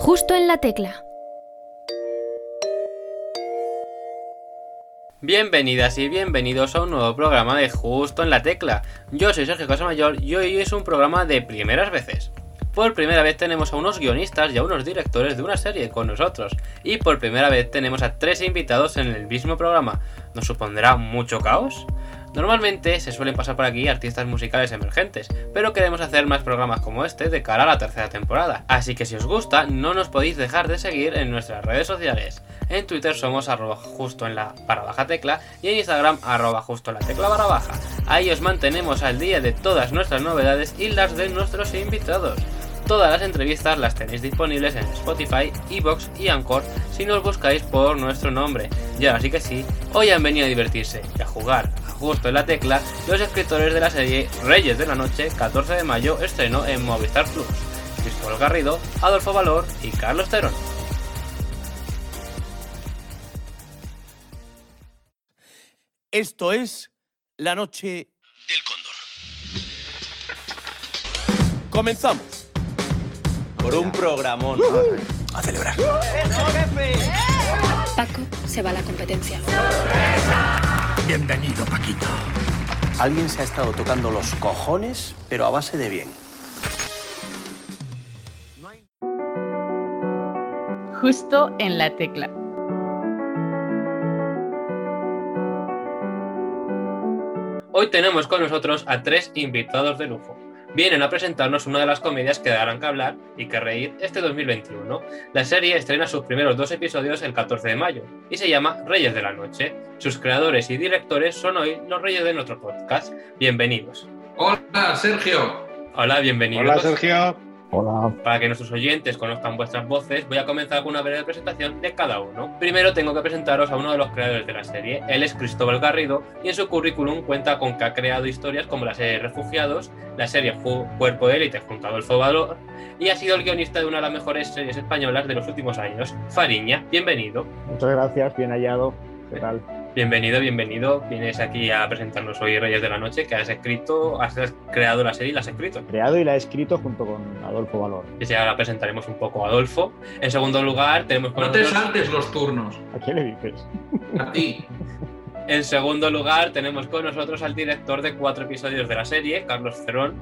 Justo en la tecla. Bienvenidas y bienvenidos a un nuevo programa de Justo en la Tecla. Yo soy Sergio Casamayor y hoy es un programa de primeras veces. Por primera vez tenemos a unos guionistas y a unos directores de una serie con nosotros. Y por primera vez tenemos a tres invitados en el mismo programa. ¿Nos supondrá mucho caos? Normalmente se suelen pasar por aquí artistas musicales emergentes, pero queremos hacer más programas como este de cara a la tercera temporada. Así que si os gusta, no nos podéis dejar de seguir en nuestras redes sociales. En Twitter somos arroba justo en la barra baja tecla y en Instagram arroba justo en la tecla barra baja. Ahí os mantenemos al día de todas nuestras novedades y las de nuestros invitados. Todas las entrevistas las tenéis disponibles en Spotify, Evox y Anchor si nos buscáis por nuestro nombre. Y ahora sí que sí, hoy han venido a divertirse y a jugar a justo en la tecla los escritores de la serie Reyes de la Noche, 14 de mayo, estreno en Movistar Plus. Cristóbal Garrido, Adolfo Valor y Carlos Terón. Esto es La Noche del Cóndor. Comenzamos. Por un programón. A celebrar. Paco se va a la competencia. Bienvenido, Paquito. Alguien se ha estado tocando los cojones, pero a base de bien. Justo en la tecla. Hoy tenemos con nosotros a tres invitados de lujo. Vienen a presentarnos una de las comedias que darán que hablar y que reír este 2021. La serie estrena sus primeros dos episodios el 14 de mayo y se llama Reyes de la Noche. Sus creadores y directores son hoy los reyes de nuestro podcast. Bienvenidos. Hola, Sergio. Hola, bienvenidos. Hola, Sergio. Hola. Para que nuestros oyentes conozcan vuestras voces, voy a comenzar con una breve presentación de cada uno. Primero tengo que presentaros a uno de los creadores de la serie. Él es Cristóbal Garrido y en su currículum cuenta con que ha creado historias como la serie Refugiados, la serie Cuerpo de Élite junto a Adolfo Valor y ha sido el guionista de una de las mejores series españolas de los últimos años, Fariña. Bienvenido. Muchas gracias, bien hallado. ¿Qué tal? Bienvenido, bienvenido. Vienes aquí a presentarnos hoy Reyes de la Noche, que has escrito, has creado la serie y la has escrito. Creado y la he escrito junto con Adolfo Valor. Y ya ahora presentaremos un poco a Adolfo. En segundo lugar, tenemos con No te nosotros- saltes los turnos. ¿A quién le dices? A ti. En segundo lugar, tenemos con nosotros al director de cuatro episodios de la serie, Carlos Cerón.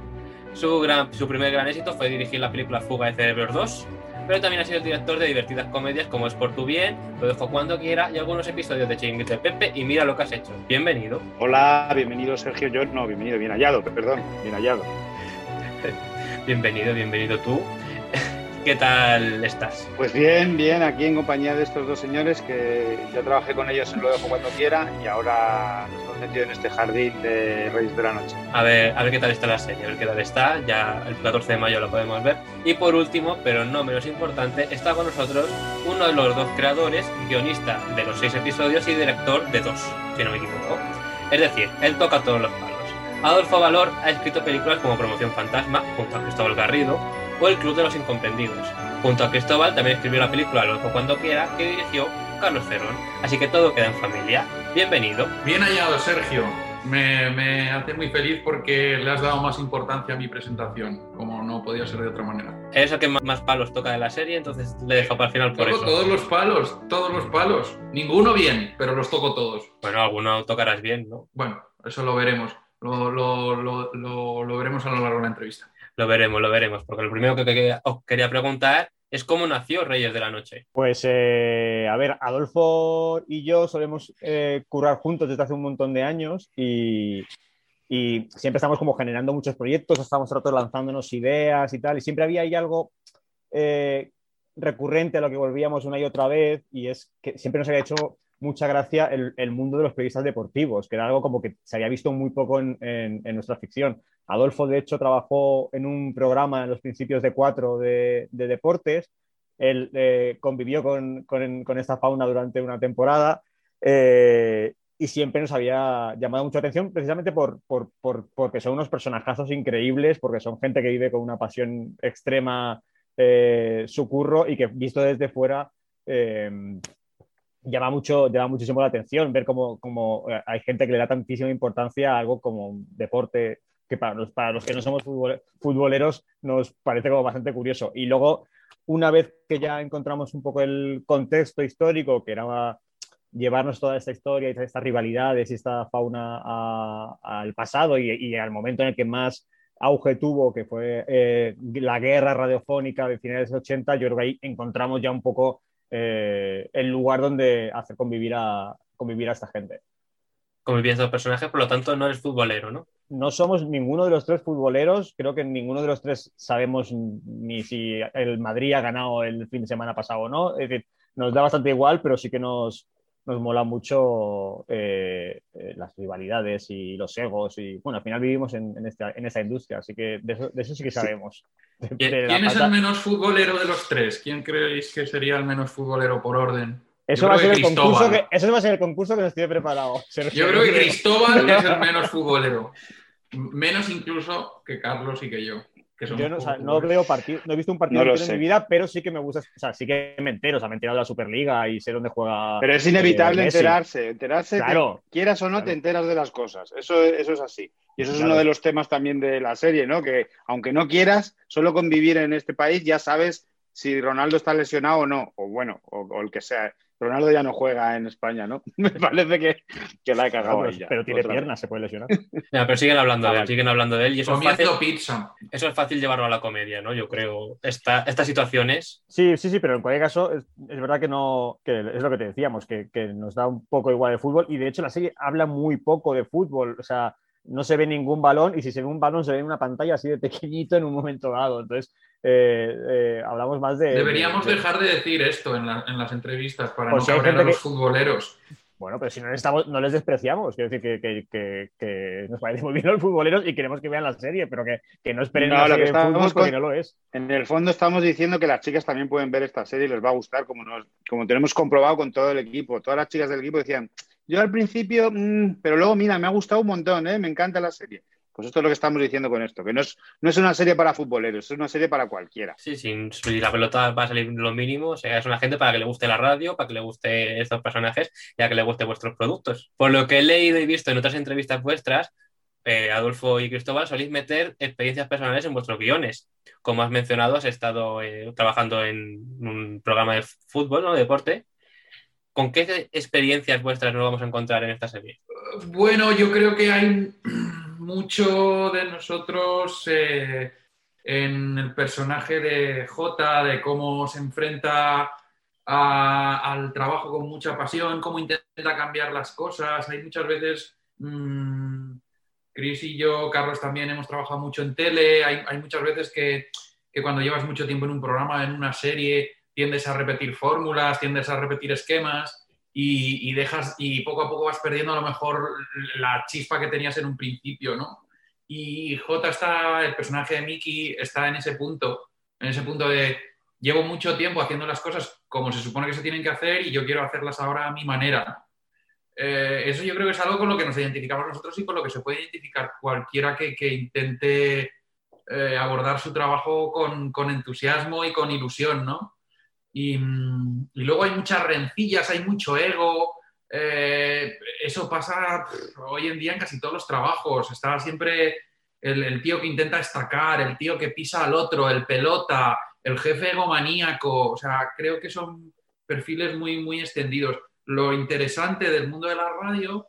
Su, gran, su primer gran éxito fue dirigir la película Fuga de Cerebros 2, pero también ha sido director de divertidas comedias como Es por tu bien, Lo dejo cuando quiera y algunos episodios de Chiringuito de Pepe y Mira lo que has hecho. Bienvenido. Hola, bienvenido Sergio. Yo no, bienvenido, bien hallado, perdón, bien hallado. Bienvenido, bienvenido tú. ¿Qué tal estás? Pues bien, bien, aquí en compañía de estos dos señores que yo trabajé con ellos en Lo dejo cuando quiera y ahora nos hemos metido en este jardín de Reyes de la Noche. A ver, a ver qué tal está la serie, a ver qué tal está. Ya el 14 de mayo lo podemos ver. Y por último, pero no menos importante, está con nosotros uno de los dos creadores, guionista de los seis episodios y director de dos, si no me equivoco. Es decir, él toca todos los palos. Adolfo Valor ha escrito películas como Promoción Fantasma, junto a Cristóbal Garrido, o El Club de los Incomprendidos. Junto a Cristóbal también escribió la película Lo dejo cuando quiera, que dirigió Carlos Cerón. Así que todo queda en familia. Bienvenido. Bien hallado, Sergio. Me, me hace muy feliz porque le has dado más importancia a mi presentación, como no podía ser de otra manera. Es el que más, más palos toca de la serie, entonces le dejo para el final por Toco eso. todos los palos, todos los palos. Ninguno bien, pero los toco todos. Bueno, alguno tocarás bien, ¿no? Bueno, eso lo veremos. Lo- lo- lo- lo veremos a lo largo de la entrevista. Lo veremos, lo veremos. Porque lo primero que, os quería preguntar es cómo nació Reyes de la Noche. Pues, eh, a ver, Adolfo y yo solemos eh, currar juntos desde hace un montón de años y, siempre estamos como generando muchos proyectos, estamos nosotros lanzándonos ideas y tal, y siempre había ahí algo eh, recurrente a lo que volvíamos una y otra vez, y es que siempre nos había hecho mucha gracia el, mundo de los periodistas deportivos, que era algo como que se había visto muy poco en, nuestra ficción. Adolfo, de hecho, trabajó en un programa en los principios de cuatro de, de deportes. Él eh, convivió con, esta fauna durante una temporada eh, y siempre nos había llamado mucha atención precisamente por, por- por- porque son unos personajazos increíbles, porque son gente que vive con una pasión extrema eh, su curro y que visto desde fuera eh, llama, mucho, llama muchísimo la atención ver cómo, cómo, eh, hay gente que le da tantísima importancia a algo como un deporte que para los, para los que no somos futbol- futboleros nos parece como bastante curioso. Y luego una vez que ya encontramos un poco el contexto histórico, que era llevarnos toda esta historia y estas rivalidades y esta fauna al pasado y, y al momento en el que más auge tuvo, que fue eh, la guerra radiofónica de finales de los 80, yo creo que ahí encontramos ya un poco eh, el lugar donde hacer convivir a, convivir a esta gente. Convivir estos personajes, por lo tanto no eres futbolero, ¿no? No somos ninguno de los tres futboleros, creo que ninguno de los tres sabemos ni si el Madrid ha ganado el fin de semana pasado o no, es decir, nos da bastante igual, pero sí que nos, nos mola mucho eh, eh, las rivalidades y los egos y bueno, al final vivimos en, en esta, en esta industria, así que de eso, de eso sí que sabemos. De- ¿Quién, de la quién es falta- el menos futbolero de los tres? ¿Quién creéis que sería el menos futbolero por orden? Eso va, a ser el concurso que, eso va a ser el concurso que nos tiene preparado. Yo creo que Cristóbal es el menos futbolero. Menos incluso que Carlos y que yo. Yo no, o sea, poco no veo partido, no he visto un partido No en mi vida, pero sí que me gusta, o sea, sí que me entero, o sea, me he enterado de la Superliga y sé dónde juega. Pero es inevitable eh, enterarse. Enterarse, te- Claro. quieras o no, Claro. te enteras de las cosas. Eso, eso es así. Y eso es Claro. uno de los temas también de la serie, ¿no? Que aunque no quieras, solo convivir en este país ya sabes si Ronaldo está lesionado o no. O bueno, o, o el que sea. Ronaldo ya no juega en España, ¿no? Me parece que, que la he No, cagado pero, ya. pero tiene piernas, se puede lesionar. Ya, pero siguen hablando Ah, de él, vale. siguen hablando de él y eso es, fácil, pizza. eso es fácil llevarlo a la comedia, ¿no? Yo creo. Esta, estas situaciones. Sí, sí, sí, pero en cualquier caso es, es verdad que no, que es lo que te decíamos, que, que nos da un poco igual de fútbol y de hecho la serie habla muy poco de fútbol, o sea, no se ve ningún balón y si se ve un balón se ve en una pantalla así de pequeñito en un momento dado, entonces eh, eh, hablamos más de... Deberíamos de- de- dejar de decir esto en, la- en las entrevistas para Porque no cabrear a los que- futboleros. Bueno, pero si no les, estamos, no les despreciamos, quiero decir que, que- que- que nos parece muy bien los futboleros y queremos que vean la serie, pero que, que no esperen No, lo serie de fútbol porque con- no lo es. En el fondo estamos diciendo que las chicas también pueden ver esta serie y les va a gustar, como, nos, como tenemos comprobado con todo el equipo. Todas las chicas del equipo decían, yo al principio, mm, pero luego, mira, me ha gustado un montón, ¿eh? me encanta la serie. Pues esto es lo que estamos diciendo con esto, que no es, no es una serie para futboleros, es una serie para cualquiera. Sí, sin si la pelota va a salir lo mínimo. O sea, es una gente para que le guste la radio, para que le guste estos personajes y a que le guste vuestros productos. Por lo que he leído y visto en otras entrevistas vuestras, eh, Adolfo y Cristóbal soléis meter experiencias personales en vuestros guiones. Como has mencionado, has estado eh, trabajando en un programa de fútbol, ¿no? De deporte. ¿Con qué experiencias vuestras nos vamos a encontrar en esta serie? Bueno, yo creo que hay mucho de nosotros eh, en el personaje de Jota, de cómo se enfrenta al trabajo con mucha pasión, cómo intenta cambiar las cosas. Hay muchas veces, mm, Chris y yo, Carlos también hemos trabajado mucho en tele, hay, muchas veces que cuando llevas mucho tiempo en un programa, en una serie, tiendes a repetir fórmulas, tiendes a repetir esquemas y, dejas y poco a poco vas perdiendo a lo mejor la chispa que tenías en un principio, ¿no? Y J está, el personaje de Mickey está en ese punto, en ese punto de llevo mucho tiempo haciendo las cosas como se supone que se tienen que hacer y yo quiero hacerlas ahora a mi manera. Eh, eso yo creo que es algo con lo que nos identificamos nosotros y con lo que se puede identificar cualquiera que, que intente eh, abordar su trabajo con, con entusiasmo y con ilusión, ¿no? Y, mm, y luego hay muchas rencillas, hay mucho ego. eh, eso pasa hoy en día en casi todos los trabajos. Está siempre el, el tío que intenta destacar, el tío que pisa al otro, el pelota, el jefe egomaníaco. O sea, creo que son perfiles muy, muy extendidos. Lo interesante del mundo de la radio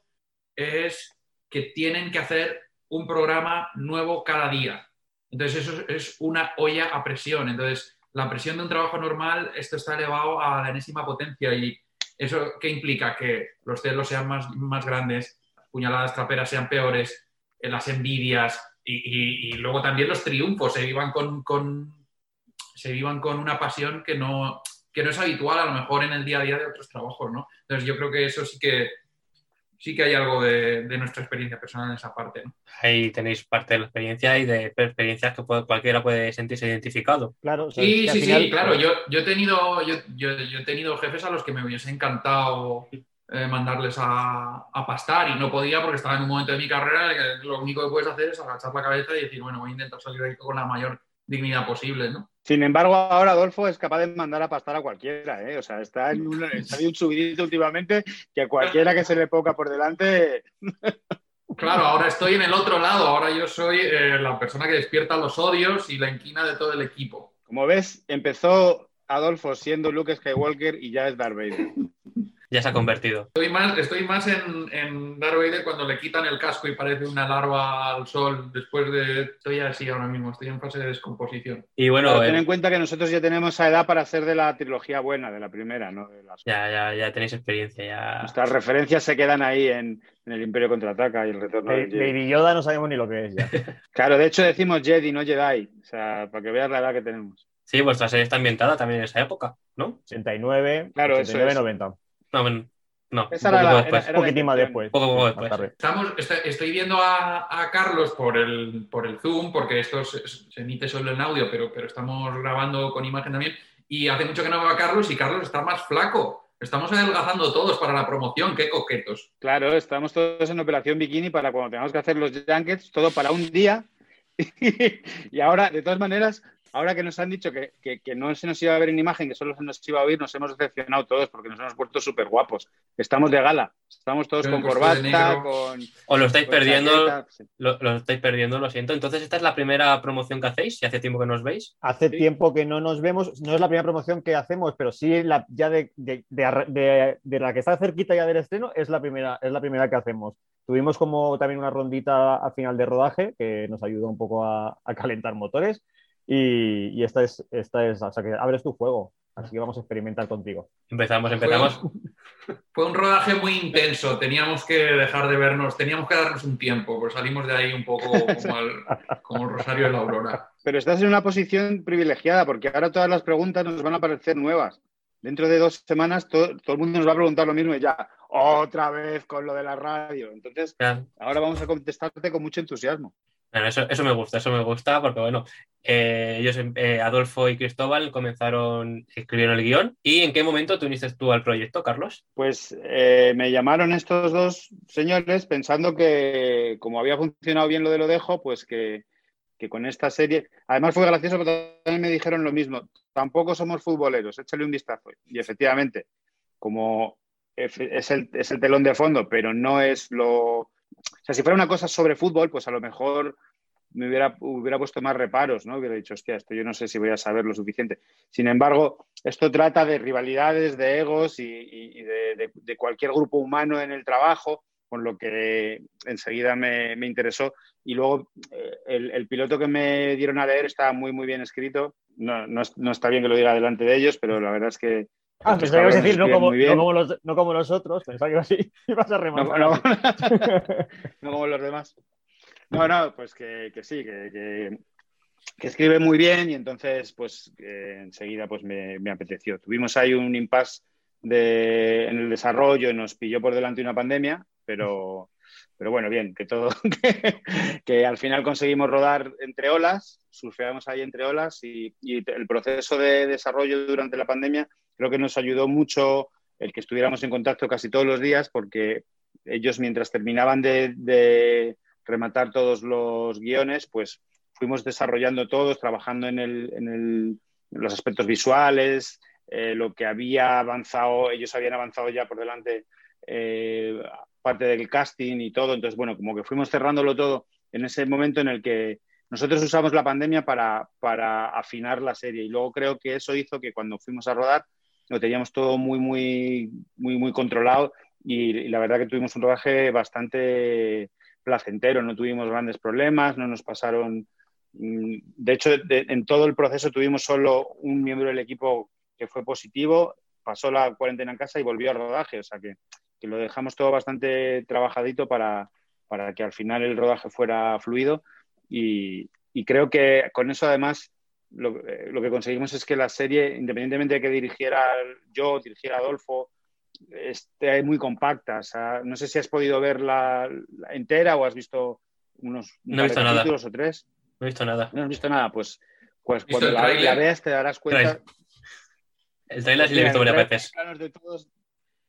es que tienen que hacer un programa nuevo cada día. Entonces, eso es una olla a presión. Entonces, la presión de un trabajo normal, esto está elevado a la enésima potencia. ¿Y eso qué implica? Que los celos sean más, más grandes, las puñaladas traperas sean peores, eh, las envidias y luego también los triunfos se vivan con, con- se vivan con una pasión que no, que no es habitual a lo mejor en el día a día de otros trabajos, ¿no? Entonces, yo creo que eso sí que sí que hay algo de, de nuestra experiencia personal en esa parte. ¿no? Ahí tenéis parte de la experiencia y de experiencias que puede- cualquiera puede sentirse identificado. Claro, o sea, Sí, sí, final- sí, claro. Yo, yo, he tenido, yo, yo- yo he tenido jefes a los que me hubiese encantado eh, mandarles a, a pastar y no podía porque estaba en un momento de mi carrera en que lo único que puedes hacer es agachar la cabeza y decir, bueno, voy a intentar salir de aquí con la mayor dignidad posible, ¿no? Sin embargo, ahora Adolfo es capaz de mandar a pastar a cualquiera, ¿eh? O sea, está en un, está en un subidito últimamente que a cualquiera que se le ponga por delante. Claro, ahora estoy en el otro lado, ahora yo soy eh, la persona que despierta los odios y la inquina de todo el equipo. Como ves, empezó Adolfo siendo Luke Skywalker y ya es Darth Vader. Ya se ha convertido. Estoy más, estoy más en, en Darth Vader cuando le quitan el casco y parece una larva al sol después de... Estoy así ahora mismo, estoy en fase de descomposición. Y bueno, Pero ten eh, en cuenta que nosotros ya tenemos esa edad para ser de la trilogía buena, de la primera, ¿no? De las- ya, ya, ya tenéis experiencia, ya. Nuestras referencias se quedan ahí en, en el Imperio Contraataca y el retorno del Jedi. Baby Yoda no sabemos ni lo que es ya. Claro, de hecho decimos Jedi, no Jedi. O sea, para que veas la edad que tenemos. Sí, vuestra serie está ambientada también en esa época, ¿no? 89, Claro, eso 89, es. 90. No, bueno, no. Esa un era la- después. era- Un poquitín más después. Poco, poco después. tarde. Estamos, está- estoy viendo a, a Carlos por el, por el Zoom, porque esto se, se emite solo en audio, pero, pero estamos grabando con imagen también. Y hace mucho que no veo a Carlos y Carlos está más flaco. Estamos adelgazando todos para la promoción, qué coquetos. Claro, estamos todos en operación bikini para cuando tengamos que hacer los junkets, todo para un día. y ahora, de todas maneras, ahora que nos han dicho que, que- que no se nos iba a ver en imagen, que solo se nos iba a oír, nos hemos decepcionado todos porque nos hemos puesto súper guapos. Estamos de gala, estamos todos Yo con corbata, con... Os lo estáis perdiendo. Sí. lo, lo estáis perdiendo, lo siento. Entonces, ¿esta es la primera promoción que hacéis? ¿Y hace tiempo que no os veis? Hace Sí. tiempo que no nos vemos, no es la primera promoción que hacemos, pero sí la, ya de, de- de arra- de- de la que está cerquita ya del estreno, es la primera, es la primera que hacemos. Tuvimos como también una rondita a final de rodaje que nos ayudó un poco a, a calentar motores y, y esta es, esta es, o sea que abres tu juego, así que vamos a experimentar contigo. Empezamos, empezamos. Fue un rodaje muy intenso, teníamos que dejar de vernos, teníamos que darnos un tiempo, pues salimos de ahí un poco como el, como el Rosario de la Aurora. Pero estás en una posición privilegiada porque ahora todas las preguntas nos van a parecer nuevas. Dentro de dos semanas todo, todo el mundo nos va a preguntar lo mismo y ya, otra vez con lo de la radio. Entonces, Ya. ahora vamos a contestarte con mucho entusiasmo. Eso, me gusta, eso me gusta, porque bueno, eh, ellos, eh, Adolfo y Cristóbal, comenzaron, escribieron el guion. ¿Y en qué momento te uniste tú al proyecto, Carlos? Pues eh, me llamaron estos dos señores pensando que como había funcionado bien lo de lo dejo, pues que, que con esta serie... Además fue gracioso porque también me dijeron lo mismo. Tampoco somos futboleros, échale un vistazo. Y efectivamente, como es el, es el telón de fondo, pero no es lo... O sea, si fuera una cosa sobre fútbol, pues a lo mejor me hubiera, hubiera puesto más reparos, ¿no? Hubiera dicho, hostia, esto yo no sé si voy a saber lo suficiente. Sin embargo, esto trata de rivalidades, de egos y, y- de, de- de cualquier grupo humano en el trabajo, con lo que enseguida me, me interesó. Y luego eh, el, el piloto que me dieron a leer está muy, muy bien escrito. No, no no está bien que lo diga delante de ellos, pero la verdad es que... Ah, pensaba que ibas a cabrones decir, no como, no como los, no como los otros, pensaba que ibas a, ibas a No, rematar. no- no como los demás. No, no, pues que, que sí, que, que- que escribe muy bien y entonces pues eh, enseguida pues me, me apeteció. Tuvimos ahí un impasse de, en el desarrollo, nos pilló por delante una pandemia, pero, pero bueno, bien, que todo, que, que al final conseguimos rodar entre olas, surfeamos ahí entre olas y, y el proceso de desarrollo durante la pandemia creo que nos ayudó mucho el que estuviéramos en contacto casi todos los días porque ellos mientras terminaban de, de rematar todos los guiones, pues fuimos desarrollando todos, trabajando en, el, en, el, en los aspectos visuales, eh, lo que había avanzado, ellos habían avanzado ya por delante eh, parte del casting y todo, entonces bueno, como que fuimos cerrándolo todo en ese momento en el que nosotros usamos la pandemia para, para afinar la serie. Y luego creo que eso hizo que cuando fuimos a rodar lo teníamos todo muy, muy, muy, muy controlado y, y la verdad que tuvimos un rodaje bastante placentero, no tuvimos grandes problemas, no nos pasaron... mm, De hecho, de- en todo el proceso tuvimos solo un miembro del equipo que fue positivo, pasó la cuarentena en casa y volvió al rodaje, o sea que, que lo dejamos todo bastante trabajadito para, para que al final el rodaje fuera fluido y, y creo que con eso además lo, eh, lo que conseguimos es que la serie, independientemente de que dirigiera yo, dirigiera Adolfo, esté muy compacta. O sea, no sé si has podido verla la entera o has visto unos un No he visto nada. capítulos o tres. No he visto nada. No has visto nada, pues, pues ¿Visto cuando la, veas te darás cuenta. El trailer sí lo he visto varias veces. planos de todos,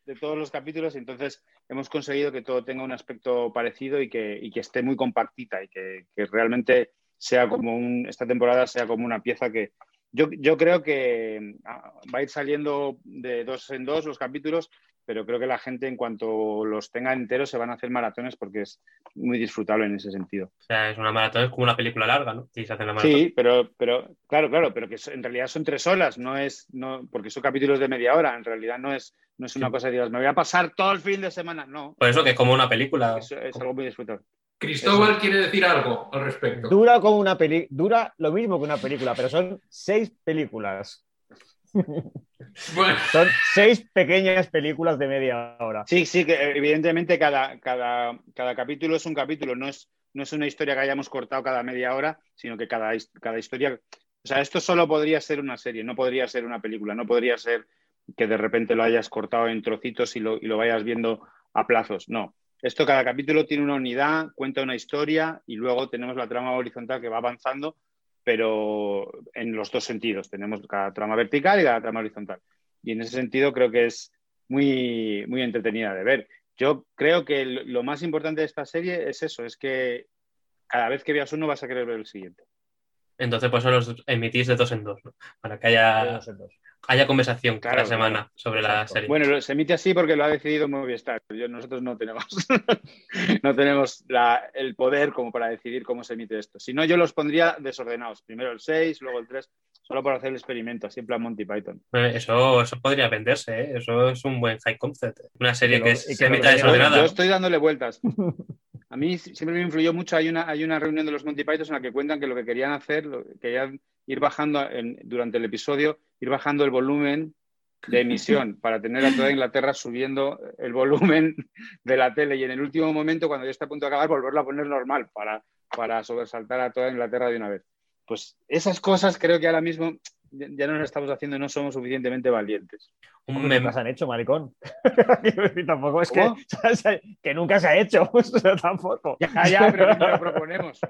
de todos los capítulos entonces hemos conseguido que todo tenga un aspecto parecido y que, y que esté muy compactita y que, que realmente sea como un, esta temporada sea como una pieza que yo, yo creo que ah, va a ir saliendo de dos en dos los capítulos pero creo que la gente en cuanto los tenga enteros se van a hacer maratones porque es muy disfrutable en ese sentido. O sea, es una maratón, es como una película larga, ¿no? Sí, se hacen la maratón. Sí, pero, pero claro, claro, pero que en realidad son tres horas, no es, no, porque son capítulos de media hora, en realidad no es, no es una Sí. cosa que digas, me voy a pasar todo el fin de semana, no, Por eso que es como una película. es, es algo muy disfrutable. Cristóbal quiere decir algo al respecto. Dura como una peli, dura lo mismo que una película, pero son seis películas. Bueno, Son seis pequeñas películas de media hora. Sí, sí, que eh, evidentemente cada, cada, cada capítulo es un capítulo, no es, no es una historia que hayamos cortado cada media hora, sino que cada, cada historia. O sea, esto solo podría ser una serie, no podría ser una película, no podría ser que de repente lo hayas cortado en trocitos y lo, y lo vayas viendo a plazos. No. Esto, cada capítulo tiene una unidad, cuenta una historia y luego tenemos la trama horizontal que va avanzando, pero en los dos sentidos. Tenemos cada trama vertical y cada trama horizontal. Y en ese sentido creo que es muy, muy entretenida de ver. Yo creo que lo más importante de esta serie es eso, es que cada vez que veas uno vas a querer ver el siguiente. Entonces, por eso los emitís de dos en dos, ¿no? Para que haya, haya conversación Claro, cada semana sobre la serie. Bueno, se emite así porque lo ha decidido Movistar. Yo, nosotros no tenemos, no tenemos la- el poder como para decidir cómo se emite esto. Si no, yo los pondría desordenados. Primero el 6, luego el 3, solo para hacer el experimento, así en plan Monty Python. Eso, eso podría venderse, ¿eh? Eso es un buen high concept. Una serie que, se emita desordenada. yo estoy dándole vueltas. A mí si- siempre me influyó mucho. Hay una, hay una reunión de los Monty Python en la que cuentan que lo que querían hacer, lo- querían ir bajando en- durante el episodio, ir bajando el volumen de emisión para tener a toda Inglaterra subiendo el volumen de la tele y en el último momento, cuando ya está a punto de acabar, volverlo a poner normal para, para sobresaltar a toda Inglaterra de una vez. Pues esas cosas creo que ahora mismo ya no las estamos haciendo, no somos suficientemente valientes. Nunca se han hecho, maricón. Tampoco es que, ¿Cómo? que nunca se ha hecho. Tampoco. Ya, ya, pero no lo proponemos.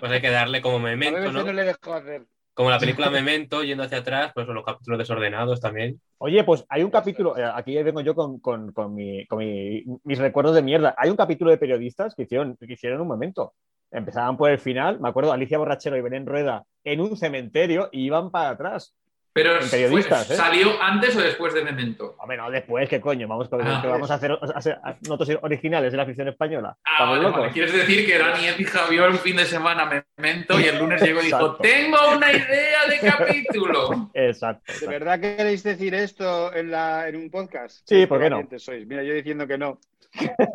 pues hay que darle como A memento, BBC ¿no? no le dejó hacer. Como la película Memento, yendo hacia atrás, pues los capítulos desordenados también. Oye, pues hay un capítulo, eh, aquí vengo yo con, con- con mi- con mi- mis recuerdos de mierda. Hay un capítulo de periodistas que hicieron, que hicieron un momento. Empezaban por el final, me acuerdo, Alicia Borrachero y Belén Rueda en un cementerio y iban para atrás. Pero En periodistas, fue- ¿eh? ¿salió antes o después de Memento? Hombre, no, después, ¿qué coño? Vamos, con- Ah, que vamos a hacer, a hacer- a- nosotros originales de la ficción española. Ah, ¿Estamos vale, locos? vale. Quieres decir que Dani Epija vio el fin de semana Memento y el lunes llegó y dijo. ¡Tengo una idea de capítulo! Exacto. ¿De verdad queréis decir esto en, la, en un podcast? Sí, ¿por qué no? Sois. Mira, yo diciendo que no.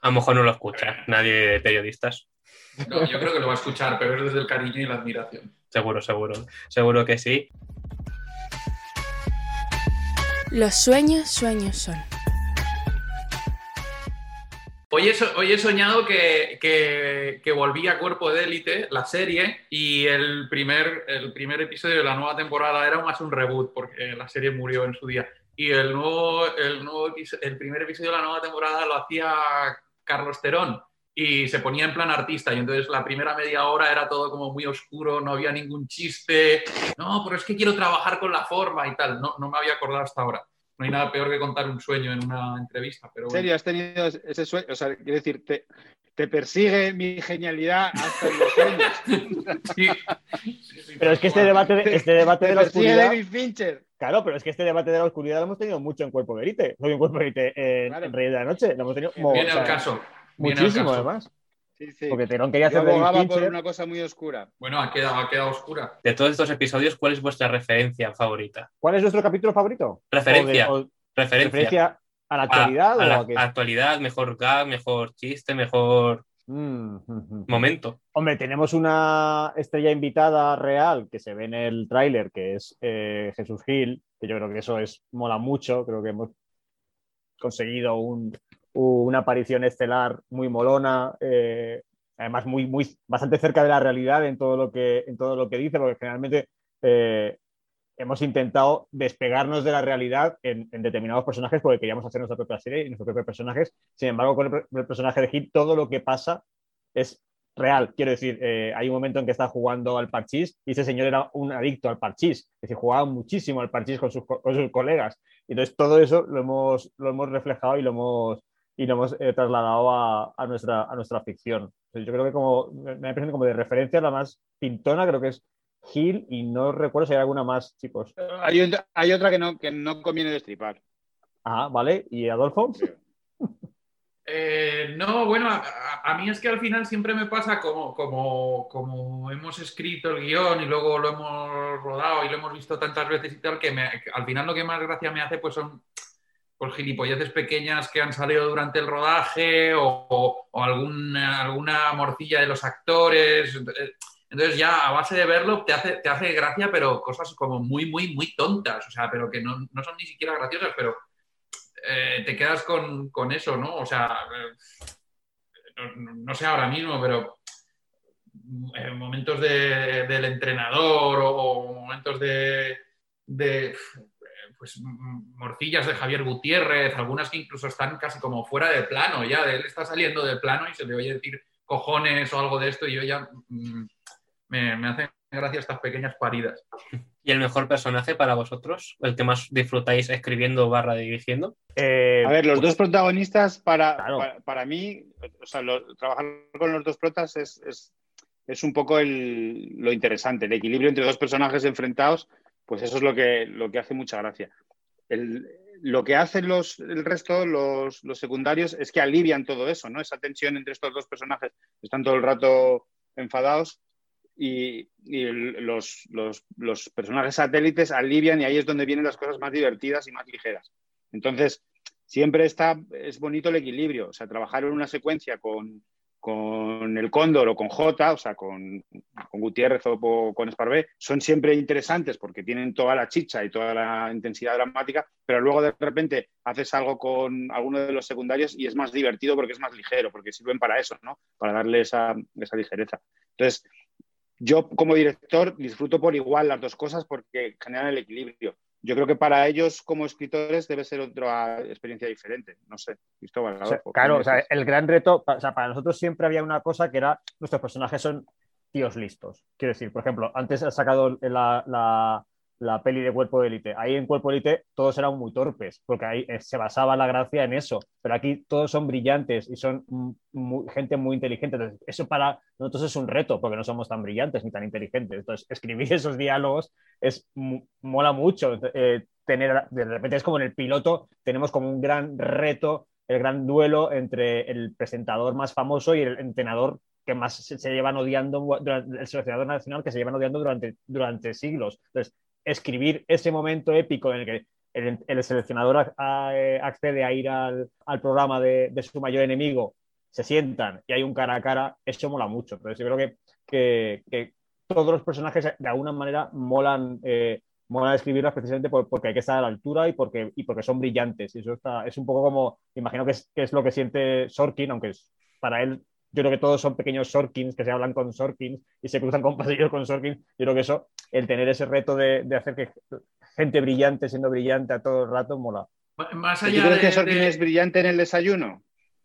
A lo mejor no lo escucha nadie de periodistas. No, yo creo que lo va a escuchar, pero es desde el cariño y la admiración. Seguro, seguro. Seguro que sí. Los sueños, sueños son. Hoy he, so- hoy he soñado que, que, que volví a Cuerpo de Élite, la serie, y el primer, el primer episodio de la nueva temporada era más un reboot, porque la serie murió en su día. Y el, nuevo, el, nuevo el primer episodio de la nueva temporada lo hacía Carlos Terón y se ponía en plan artista. Y entonces la primera media hora era todo como muy oscuro, no había ningún chiste. No, pero es que quiero trabajar con la forma y tal. No, no me había acordado hasta ahora. No hay nada peor que contar un sueño en una entrevista. Pero ¿En serio has tenido ese sueño? O sea, quiero decir, te, te persigue mi genialidad hasta en los sueños. Sí. Sí, sí, Pero es que este debate, este debate de la oscuridad. David Fincher. Claro, pero es que este debate de la oscuridad lo hemos tenido mucho en Cuerpo de Élite. Soy en Cuerpo de Élite en, Claro. en Reyes de la Noche. Lo hemos tenido Viene o sea, al caso. Muchísimo, además. Sí, sí. Porque Terón quería hacer por una cosa muy oscura. Bueno, ha quedado, ha quedado oscura. De todos estos episodios, ¿cuál es vuestra referencia favorita? ¿Cuál es nuestro capítulo favorito? Referencia. O de- o Referencia. referencia a la actualidad a, a o la a qué? actualidad, mejor gag, mejor chiste, mejor Mm, mm, mm. momento. Hombre, tenemos una estrella invitada real que se ve en el tráiler, que es eh, Jesús Gil, que yo creo que eso es mola mucho. Creo que hemos conseguido un- una aparición estelar muy molona, eh, además muy, muy, bastante cerca de la realidad en todo lo que, en todo lo que dice, porque generalmente eh, hemos intentado despegarnos de la realidad en, determinados personajes porque queríamos hacer nuestra propia serie y nuestros propios personajes. Sin embargo, con el, per- el personaje de Gil, todo lo que pasa es real. Quiero decir, eh, hay un momento en que está jugando al parchís y ese señor era un adicto al parchís. Es decir, jugaba muchísimo al parchís con sus, co- con sus colegas. Entonces todo eso lo hemos, lo hemos reflejado y lo hemos, y lo hemos eh, trasladado a, a nuestra, a nuestra ficción. Yo creo que como, me me parece como de referencia la más pintona, creo que es Gil y no recuerdo si hay alguna más, chicos. Hay, un- hay otra que no, que no conviene destripar. Ah, vale. ¿Y Adolfo? Eh, no, bueno, a, a- a mí es que al final siempre me pasa como, como, como hemos escrito el guion y luego lo hemos rodado y lo hemos visto tantas veces y tal, que, me- que al final lo que más gracia me hace pues son pues, gilipolleces pequeñas que han salido durante el rodaje o, alguna, alguna morcilla de los actores. Entonces ya a base de verlo te hace, te hace gracia, pero cosas como muy, muy, muy tontas, o sea, pero que no, no son ni siquiera graciosas, pero eh, te quedas con, con eso, ¿no? O sea, eh, no, sé ahora mismo, pero en momentos de- del entrenador o, o momentos de, de, eh, pues, morcillas de Javier Gutiérrez, algunas que incluso están casi como fuera de plano ya, de él está saliendo de plano y se le oye decir cojones o algo de esto y yo ya me, me hacen gracia estas pequeñas paridas. ¿Y el mejor personaje para vosotros? ¿El que más disfrutáis escribiendo barra dirigiendo? Eh, A ver, los pues, dos protagonistas para, Claro. para, para mí, o sea, lo- trabajar con los dos protas es, es, es un poco el- lo interesante, el equilibrio entre dos personajes enfrentados, pues eso es lo que, lo que hace mucha gracia. El- lo que hacen los, el resto, los, los secundarios, es que alivian todo eso, ¿no? Esa tensión entre estos dos personajes están todo el rato enfadados y, y los, los- los personajes satélites alivian y ahí es donde vienen las cosas más divertidas y más ligeras. Entonces, siempre está, es bonito el equilibrio, o sea, trabajar en una secuencia con, con el Cóndor o con J, o sea, con, con Gutiérrez o con Esparvé, son siempre interesantes porque tienen toda la chicha y toda la intensidad dramática, pero luego de repente haces algo con alguno de los secundarios y es más divertido porque es más ligero, porque sirven para eso, ¿no? Para darle esa, esa ligereza. Entonces, yo como director disfruto por igual las dos cosas porque generan el equilibrio. Yo creo que para ellos como escritores debe ser otra experiencia diferente. No sé, Cristóbal. o sea, Adolfo, ¿qué claro, o sea, el gran reto, o sea, para nosotros siempre había una cosa que era, nuestros personajes son tíos listos. Quiero decir, por ejemplo, antes has sacado la, la- la peli de Cuerpo de Élite. Ahí en Cuerpo de Élite todos eran muy torpes, porque ahí eh, se basaba la gracia en eso. Pero aquí todos son brillantes y son gente muy inteligente. Entonces, eso para nosotros es un reto, porque no somos tan brillantes ni tan inteligentes. Entonces, escribir esos diálogos es mola mucho. eh, tener, de repente es como en el piloto, tenemos como un gran reto, el gran duelo entre el presentador más famoso y el entrenador que más se, llevan odiando, el seleccionador nacional que se llevan odiando durante, durante siglos. Entonces, escribir ese momento épico en el que el, el seleccionador eh, accede a ir al, programa de, su mayor enemigo, se sientan y hay un cara a cara, eso mola mucho. Entonces, yo creo que, que, todos los personajes de alguna manera molan, eh, mola escribirlas precisamente por- porque hay que estar a la altura y porque, y porque son brillantes. Y eso está, es un poco como, imagino que es, que es lo que siente Sorkin, aunque es, para él, yo creo que todos son pequeños Sorkins que se hablan con Sorkins y se cruzan con pasillos con Sorkins. Yo creo que eso, el tener ese reto de, de hacer que gente brillante siendo brillante a todo el rato, mola. Más ¿Tú allá crees de, que Sorkin de- es brillante en el desayuno?